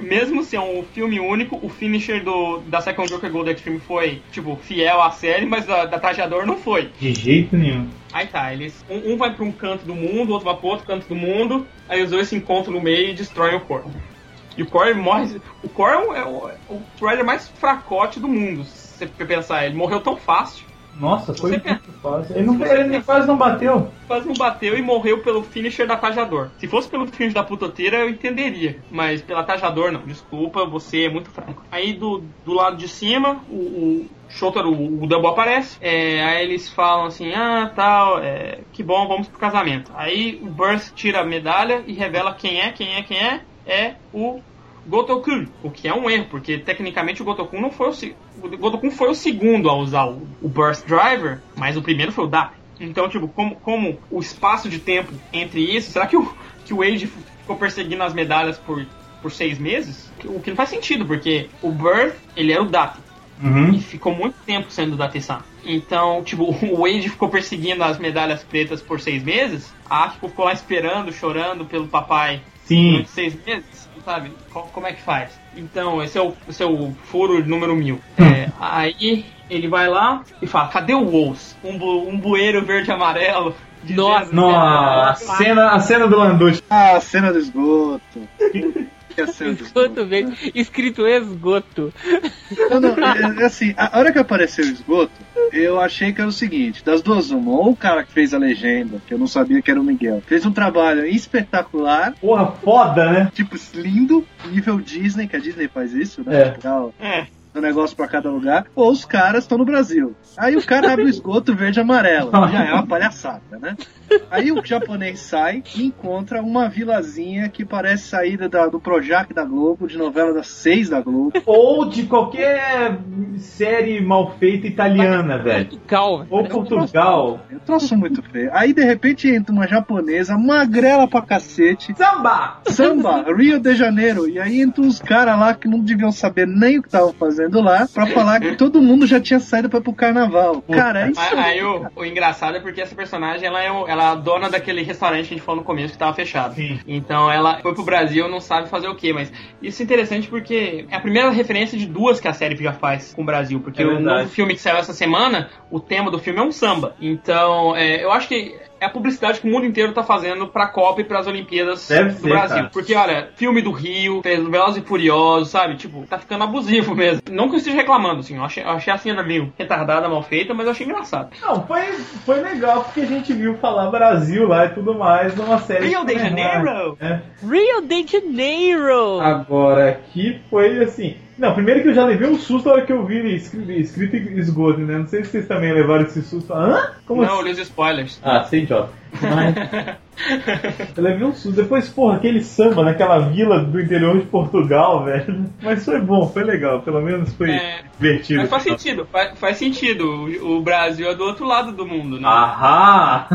mesmo se é um filme único, o finisher do, da Second Joker Gold Extreme foi, tipo, fiel à série, mas da, da Trajador não foi. De jeito nenhum. Aí tá, eles. Um, um vai pra um canto do mundo, o outro vai pro outro canto do mundo, aí os dois se encontram no meio e destroem o Core. E o Core morre. O Core é o, é o, o Rider mais fracote do mundo, se você pensar. Ele morreu tão fácil, Nossa, foi muito fácil. Ele, não, ele pensa- quase não bateu. quase não bateu e morreu pelo finisher da Tajador. Se fosse pelo finisher da Putoteira, eu entenderia. Mas pela Tajador, não. Desculpa, você é muito fraco. Aí do, do lado de cima, o, o Shotaro, o, o Double aparece. É, aí eles falam assim: ah, tal, é, que bom, vamos pro casamento. Aí o Burst tira a medalha e revela quem é, quem é, quem é. É o Gotokun, o que é um erro, porque tecnicamente o Gotokun não foi o, o Gotokun foi o segundo a usar o, o Burst Driver, mas o primeiro foi o Dap. Então, tipo, como, como o espaço de tempo entre isso, será que o, que o Age ficou perseguindo as medalhas por, por seis meses? O que não faz sentido, porque o Birth, ele era o Dap. Uhum. E ficou muito tempo sendo da Tessan. Então, tipo, o Wade ficou perseguindo as medalhas pretas por seis meses. A Akiko ficou lá esperando, chorando pelo papai Sim. durante seis meses, sabe? Co- Como é que faz? Então, esse é o, esse é o furo número mil. É, aí ele vai lá e fala: cadê o Wolves? Um, bu, um bueiro verde e amarelo. Nossa. Nossa, a cena, a cena do Landucci. Ah, a cena do esgoto. Esgoto? Mesmo, escrito esgoto. Não, não, é, é assim, a hora que apareceu o esgoto, eu achei que era o seguinte, das duas uma, ou o cara que fez a legenda, que eu não sabia que era o Miguel, fez um trabalho espetacular, Porra, foda, né? tipo, lindo, nível Disney, que a Disney faz isso, né? É. Legal. É, do negócio pra cada lugar, ou os caras estão no Brasil. Aí o cara abre o esgoto verde e amarelo. Já é uma palhaçada, né? Aí o japonês sai e encontra uma vilazinha que parece saída da- do Projac da Globo, de novela das seis da Globo. Ou de qualquer série mal feita italiana, velho. Portugal, velho. Ou Portugal. Eu troço muito feio. Aí de repente entra uma japonesa, magrela pra cacete, Samba! samba, Rio de Janeiro. E aí entra uns caras lá que não deviam saber nem o que estavam fazendo lá, pra falar que todo mundo já tinha saído pra ir pro carnaval. Cara, é isso. Aí, aí o, o engraçado é porque essa personagem ela é, o- ela é a dona daquele restaurante que a gente falou no começo que tava fechado. Sim. Então ela foi pro Brasil, não sabe fazer o quê, mas isso é interessante porque é a primeira referência de duas que a série já faz com o Brasil. Porque É o novo filme que saiu essa semana, o tema do filme é um samba. Então, é, eu acho que é a publicidade que o mundo inteiro tá fazendo pra Copa e pras Olimpíadas Deve do ser, Brasil. cara. Porque, olha, filme do Rio, Velozes e Furiosos, sabe? Tipo, tá ficando abusivo mesmo. Não que eu esteja reclamando, assim, eu achei, eu achei a cena meio retardada, mal feita, mas eu achei engraçado. Não, foi, foi legal porque a gente viu falar Brasil lá e tudo mais numa série. Rio de Janeiro! É. Rio de Janeiro! Agora, aqui foi assim. Não, primeiro que eu já levei um susto na hora que eu vi escrito, escrito esgoto, né? Não sei se vocês também levaram esse susto. Hã? Como não, assim? olha os spoilers. Ah, sei, idiota. Mas. eu levei um susto. Depois, porra, aquele samba naquela vila do interior de Portugal, velho. Mas foi bom, foi legal. Pelo menos foi É, divertido. Mas faz sentido, faz, faz sentido. O, o Brasil é do outro lado do mundo, né? Ahá!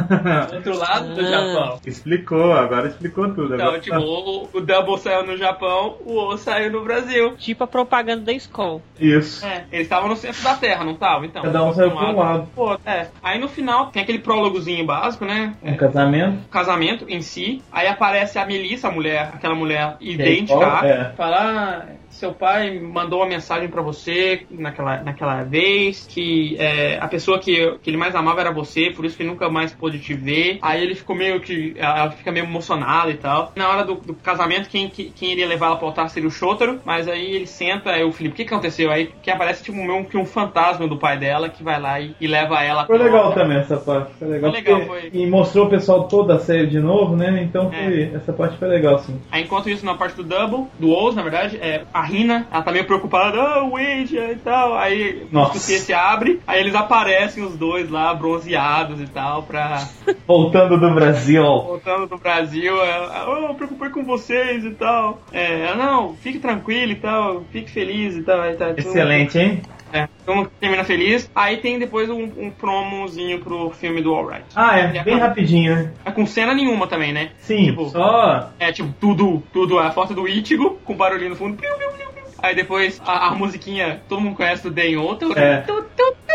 Do outro lado do Ah. Japão. explicou, agora explicou tudo. Então, Agora... tipo, o, o Double saiu no Japão, o O saiu no Brasil. Tipo a propaganda da Skull. Isso. É, eles estavam no centro da Terra, não estavam? Então. Cada um saiu pra um lado. Pô, é. Aí no final tem aquele prólogozinho básico, né? Um casamento. Casamento em si. Aí aparece a Melissa, a mulher, aquela mulher é idêntica. É. Fala, seu pai mandou uma mensagem pra você naquela, naquela vez que é, a pessoa que, que ele mais amava era você, por isso que ele nunca mais pôde te ver. Aí ele ficou meio que. Ela fica meio emocionada e tal. Na hora do, do casamento, quem, que- quem iria levar ela pro altar seria o Shotaro, mas aí ele senta, aí o Felipe, o que, aconteceu? Aí que aparece tipo meio que um fantasma do pai dela que vai lá e, e leva ela Foi legal também essa parte. Foi legal. Foi legal, foi. E mostrou o pessoal toda a série de novo, né? Então É. foi- essa parte foi legal, sim. Aí enquanto isso, na parte do Double, do Oz, na verdade, é, a Rina, ela tá meio preocupada, ah, o Wade e tal. Aí Nossa. o se abre, aí eles aparecem os dois lá, bronzeados e tal, pra. Voltando do Brasil. Voltando do Brasil, ela, oh, eu preocupei com vocês e tal. É, ela, não, fique tranquilo e tal, fique feliz e tal. Aí tá tudo- Excelente, hein? É, então termina feliz. Aí tem depois um, um promozinho pro filme do Alright. Ah, E é, bem rapidinho, né? É com cena nenhuma também, né? Sim, Tipo, só. É tipo, tudo, tudo, a foto do Ichigo, com barulhinho no fundo. Piu, piu. Aí depois a, a musiquinha, todo mundo conhece do Dan Otto, É. tu, tu, tu,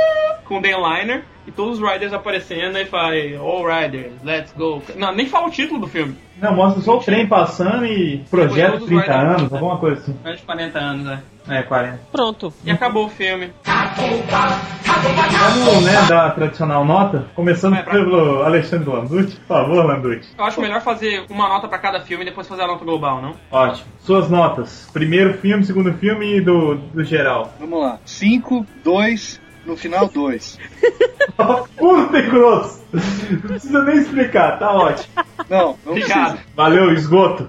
com o Dan Liner, e todos os Riders aparecendo e fala, All Riders, let's go. Não, nem fala o título do filme. Não, mostra só o trem passando e projeto Depois 30 vai- anos, alguma coisa assim. Mais de 40 anos, né? É, 40. Pronto. E acabou o filme. Vamos, né, dar a tradicional nota? Começando Vai pra- pelo Alexandre Landucci. Por favor, Landucci. Eu acho melhor fazer uma nota pra cada filme e depois fazer a nota global, não? Ótimo. Suas notas. Primeiro filme, segundo filme e do, do geral. Vamos lá. 5, 2, no final 2. Curto e grosso. Não precisa nem explicar, tá ótimo. Não, não Obrigado. precisa. Valeu, esgoto.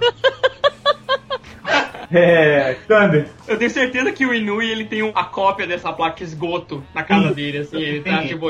É. Thunder. Eu tenho certeza que o Inui ele tem um- a cópia dessa placa esgoto na casa Sim. dele, assim, ele tá tipo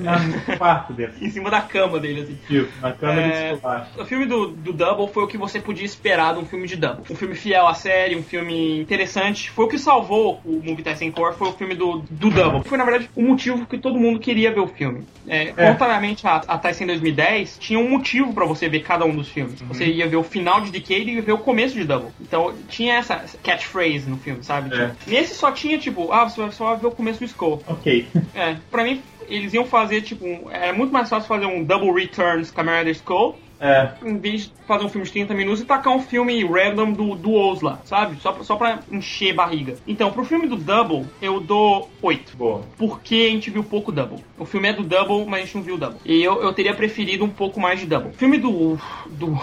Na, no quarto dele. em cima da cama dele, assim. Tio, na câmera É, de. O filme do, do Double foi o que você podia esperar de um filme de Double. Um filme fiel à série, um filme interessante. Foi o que salvou o Movie Tyson Core, foi o filme do, do Double. Foi, na verdade, o motivo que todo mundo queria ver o filme. É, É. Contrariamente a, a Tyson 2010, tinha um motivo pra você ver cada um dos filmes. Você ia ver o final de Decade e ia ver o começo de Double. Então, tinha essa catchphrase no filme, sabe? É. Tipo, nesse só tinha, tipo, ah, você vai só ver o começo do Skull. Ok. É, pra mim, eles iam fazer, tipo, um- era muito mais fácil fazer um Double Returns Camera Rider Skull É. em vez de fazer um filme de 30 minutos e tacar um filme random do, do Oz lá, sabe? Só, pra- só pra encher barriga. Então, pro filme do Double, eu dou 8. Boa. Porque a gente viu pouco Double. O filme é do Double, mas a gente não viu Double. E eu, eu teria preferido um pouco mais de Double. O filme do. do.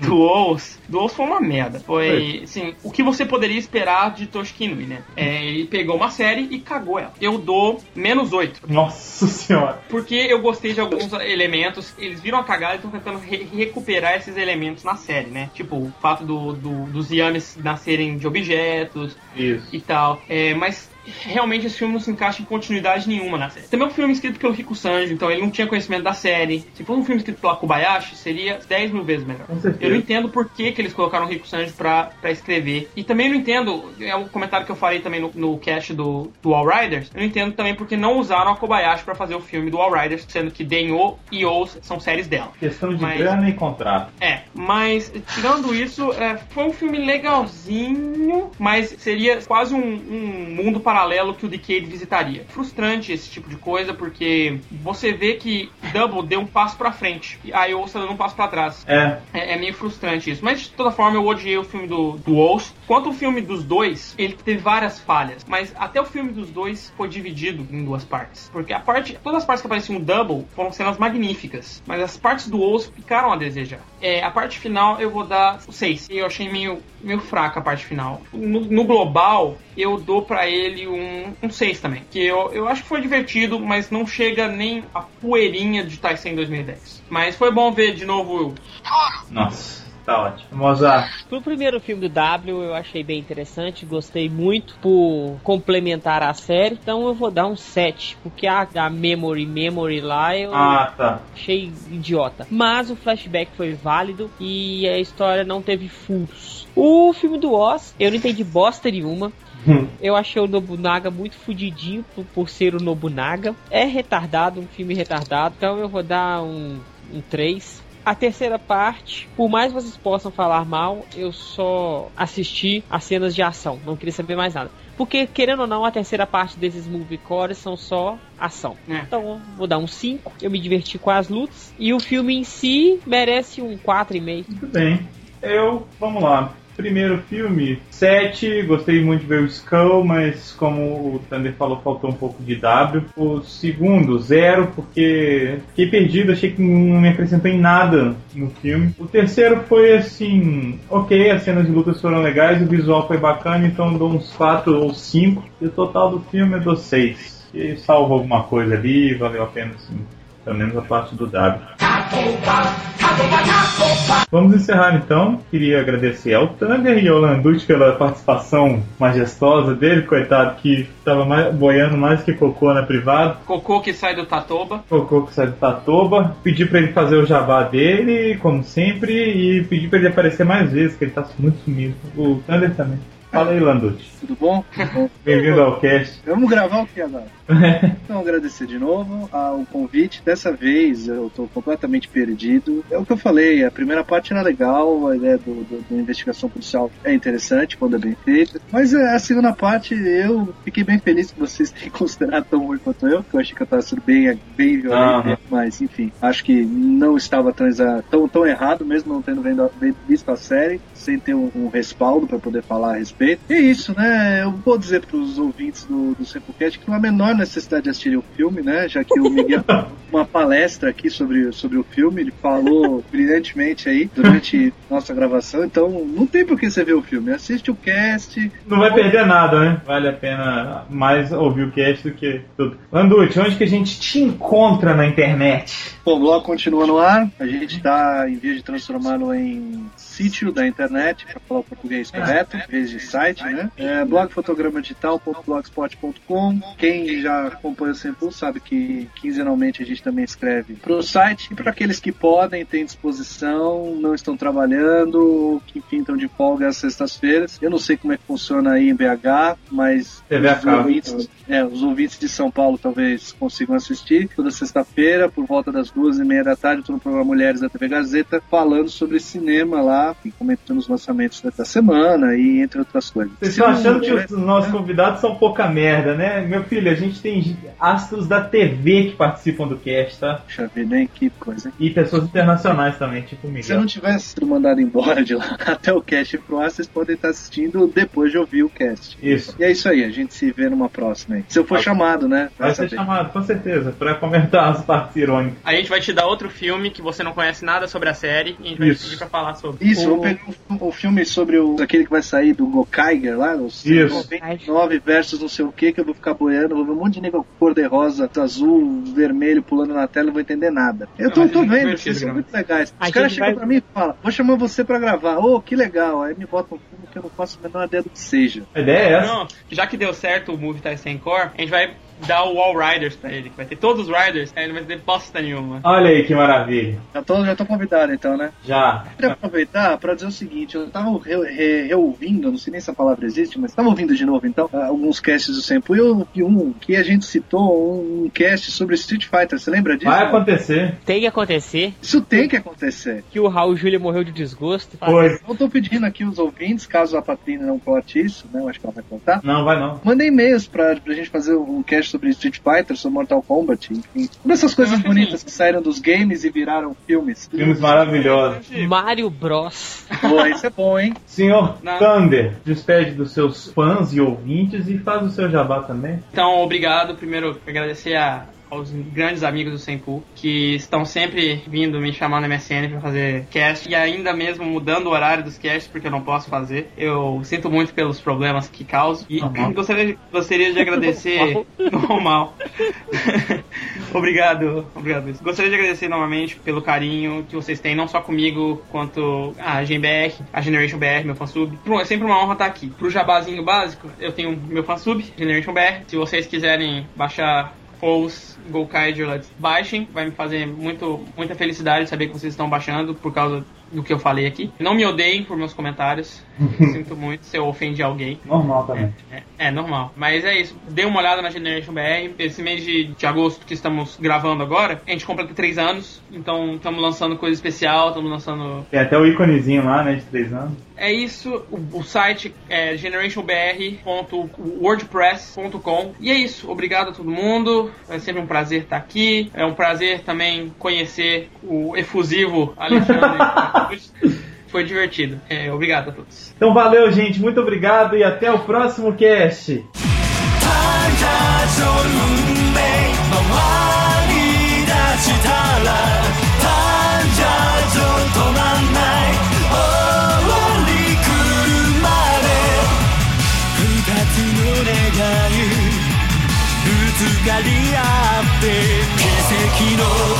do Oz. Do Oz foi uma merda. Foi. Assim, o que você poderia esperar de Toshiki Inui, né? É, ele pegou uma série e cagou ela. Eu dou menos 8. Nossa senhora. Porque eu gostei de alguns elementos, eles viram a cagada e estão tentando re- recuperar esses elementos na série, né? Tipo, o fato do, do- dos yames nascerem de objetos Isso. e tal. É, mas realmente esse filme não se encaixa em continuidade nenhuma na série. Também é um filme escrito pelo Rico Sanjo, então ele não tinha conhecimento da série. Se fosse um filme escrito pela Kobayashi, seria 10 mil vezes melhor. Eu não entendo por que, que eles colocaram o Rico Sanjo pra, pra escrever. E também não entendo, é um comentário que eu falei também no, no cast do, do All Riders, eu não entendo também porque não usaram a Kobayashi pra fazer o filme do All Riders, sendo que Den-O e O são séries dela. Questão de Mas- grana e contrato. É, mas tirando isso, é, foi um filme legalzinho, mas seria quase um, um mundo paralelo que o Decade visitaria. Frustrante esse tipo de coisa, porque você vê que Double deu um passo pra frente e a Iosa dando um passo pra trás. É, É, é meio frustrante isso. Mas de toda forma, eu odiei o filme do, do Oz. Quanto o filme dos dois, ele teve várias falhas. Mas até o filme dos dois foi dividido em duas partes. Porque a parte. Todas as partes que apareciam no Double foram cenas magníficas. Mas as partes do Oz ficaram a desejar. É, a parte final eu vou dar 6. Eu achei meio, meio fraca a parte final. No, no global, eu dou pra ele um, um 6 também. Que eu, eu acho que foi divertido, mas não chega nem a poeirinha de Tyson 2010. Mas foi bom ver de novo nossa, tá ótimo. Mozart, Pro primeiro filme do W eu achei bem interessante, gostei muito por complementar a série, então eu vou dar um 7, porque a, a Memory Memory lá eu ah, tá. achei idiota. Mas o flashback foi válido e a história não teve furos. O filme do Oz, eu não entendi bosta nenhuma. Eu achei o Nobunaga muito fudidinho por, por ser o Nobunaga. É retardado, um filme retardado, então eu vou dar um, um 3. A terceira parte, por mais vocês possam falar mal, eu só assisti as cenas de ação, não queria saber mais nada. Porque, querendo ou não, a terceira parte desses movie cores são só ação. É. Então, vou dar um 5. Eu me diverti com as lutas. E o filme em si merece um 4,5. Muito bem. Eu, vamos lá. Primeiro filme, 7. Gostei muito de ver o Skull, mas como o Thunder falou, faltou um pouco de W. O segundo, 0, porque fiquei perdido, achei que não me acrescentou em nada no filme. O terceiro foi assim, ok, as cenas de lutas foram legais, o visual foi bacana, então dou uns 4 ou 5. E o total do filme eu dou 6. E salva alguma coisa ali, valeu a pena assim. Pelo menos a parte do W. Vamos encerrar então. Queria agradecer ao Thunder e ao Landucci pela participação majestosa dele, coitado que estava boiando mais que cocô na privada. Cocô que sai do Tatoba. Cocô que sai do Tatoba. Pedi pra ele fazer o jabá dele, como sempre, e pedi pra ele aparecer mais vezes, que ele tá muito sumido. O Thunder também. Fala aí, Landucci. Tudo bom? Tudo bom? Bem-vindo ao cast. Vamos gravar o que agora? Então, agradecer de novo ao convite. Dessa vez eu tô completamente perdido. É o que eu falei, a primeira parte era legal, a ideia do, do- da investigação policial é interessante quando é bem feita. Mas é, a segunda parte eu fiquei bem feliz que vocês tenham considerado tão ruim quanto eu, que eu achei que eu tava sendo bem, bem violento. Mas enfim, acho que não estava tão, tão, tão errado, mesmo não tendo vendo, visto a série, sem ter um, um respaldo para poder falar a respeito. E é isso, né? Eu vou dizer para os ouvintes do, do Sempocast que não há a menor necessidade de assistirem o filme, né? Já que o Miguel uma palestra aqui sobre, sobre o filme, ele falou brilhantemente aí durante nossa gravação, então não tem por que você ver o filme. Assiste o cast. Não vai perder nada, né? Vale a pena mais ouvir o cast do que tudo. Landucci, onde que a gente te encontra na internet? Bom, o blog continua no ar. A gente está em vez de transformá-lo em sítio da internet, para falar o português correto, em vez de site, né? É blogfotogramadigital.blogspot.com. Quem já acompanha o Simple sabe que quinzenalmente a gente também escreve para o site. E para aqueles que podem, têm disposição, não estão trabalhando, que enfim estão de folga às sextas-feiras. Eu não sei como é que funciona aí em BH, mas TV os ouvintes, é, os ouvintes de São Paulo talvez consigam assistir toda sexta-feira, por volta das duas e meia da tarde, estou no programa Mulheres da TV Gazeta, falando sobre cinema lá e comentando os lançamentos da semana e entre outras coisas. Vocês estão achando que os nossos convidados são pouca merda, né? Meu filho, a gente tem astros da TV que participam do cast, tá? Puxa vida, hein? Que coisa. hein? E pessoas internacionais também, tipo o Se eu Miguel. não tivesse sido mandado embora de lá até o cast pro ar, vocês podem estar assistindo depois de ouvir o cast. Isso. E é isso aí, a gente se vê numa próxima aí. Se eu for chamado, né? Vai ser saber. chamado, com certeza, pra comentar as partes irônicas. A gente vai te dar outro filme que você não conhece nada sobre a série e a gente vai te pedir pra falar sobre. Isso, O- vou pegar um, um filme sobre o, aquele que vai sair do Goku Kiger lá, os Isso. 99 versus não sei o que, que eu vou ficar boiando, vou ver um monte de nego cor-de-rosa, azul, vermelho pulando na tela, não vou entender nada. Eu tô, Mas tô é muito vendo, vocês são muito legais. Os caras chegam vai- pra mim e falam, vou chamar você pra gravar. Ô, que legal. Aí me botam um filme que eu não faço a menor ideia do que seja. A ideia é essa. Não, já que deu certo o Movie Tyson Core, a gente vai dar o All Riders pra ele. que Vai ter todos os Riders, aí ele vai ter bosta nenhuma. Olha aí que maravilha. Já tô, já tô convidado então, né? Já. Queria aproveitar para dizer o seguinte, eu tava re, re, reouvindo, não sei nem se a palavra existe, mas tava ouvindo de novo então, alguns casts do Sempo, e eu vi um que a gente citou, um cast sobre Street Fighter, você lembra disso? Vai acontecer. Tem que acontecer Isso tem que acontecer. que o Raul Júlia morreu de desgosto. Pois. Eu tô pedindo aqui os ouvintes, caso a Patrícia não corte isso, né, eu acho que ela vai contar, Não, vai não. Mandem e-mails pra, pra gente fazer um cast sobre Street Fighter, sobre Mortal Kombat, enfim. Uma dessas coisas bonitas que saíram dos games e viraram filmes. Filmes maravilhosos. Mario Bros. Pô, isso é bom, hein? Senhor Não. Thunder, despede dos seus fãs e ouvintes e faz o seu jabá também. Então, obrigado. Primeiro, agradecer a- aos grandes amigos do Senpu, que estão sempre vindo me chamar no MSN pra fazer cast, e ainda mesmo mudando o horário dos casts, porque eu não posso fazer. Eu sinto muito pelos problemas que causo. E Normal. gostaria, de- gostaria de agradecer. Normal. obrigado, obrigado. Gostaria de agradecer novamente pelo carinho que vocês têm, não só comigo, quanto a GBR, a Generation BR, meu fansub. É sempre uma honra estar aqui. Pro jabazinho básico, eu tenho meu fansub, Generation BR. Se vocês quiserem baixar Pose, Golkaider, Let's baixem. Vai me fazer muito, muita felicidade saber que vocês estão baixando por causa do que eu falei aqui. Não me odeiem por meus comentários. Sinto muito se eu ofendi alguém. Normal também. É, é normal. Mas é isso. Dê uma olhada na Generation BR. Esse mês de, de agosto que estamos gravando agora, a gente completa três anos. Então estamos lançando coisa especial, estamos lançando. Tem até o íconezinho lá, né, de três anos. É isso, o, o site é generationbr.wordpress.com. E é isso, obrigado a todo mundo. É sempre um prazer estar aqui. É um prazer também conhecer o efusivo Alexandre. Foi divertido. É, obrigado a todos. Então valeu, gente. Muito obrigado e até o próximo cast. 달라 know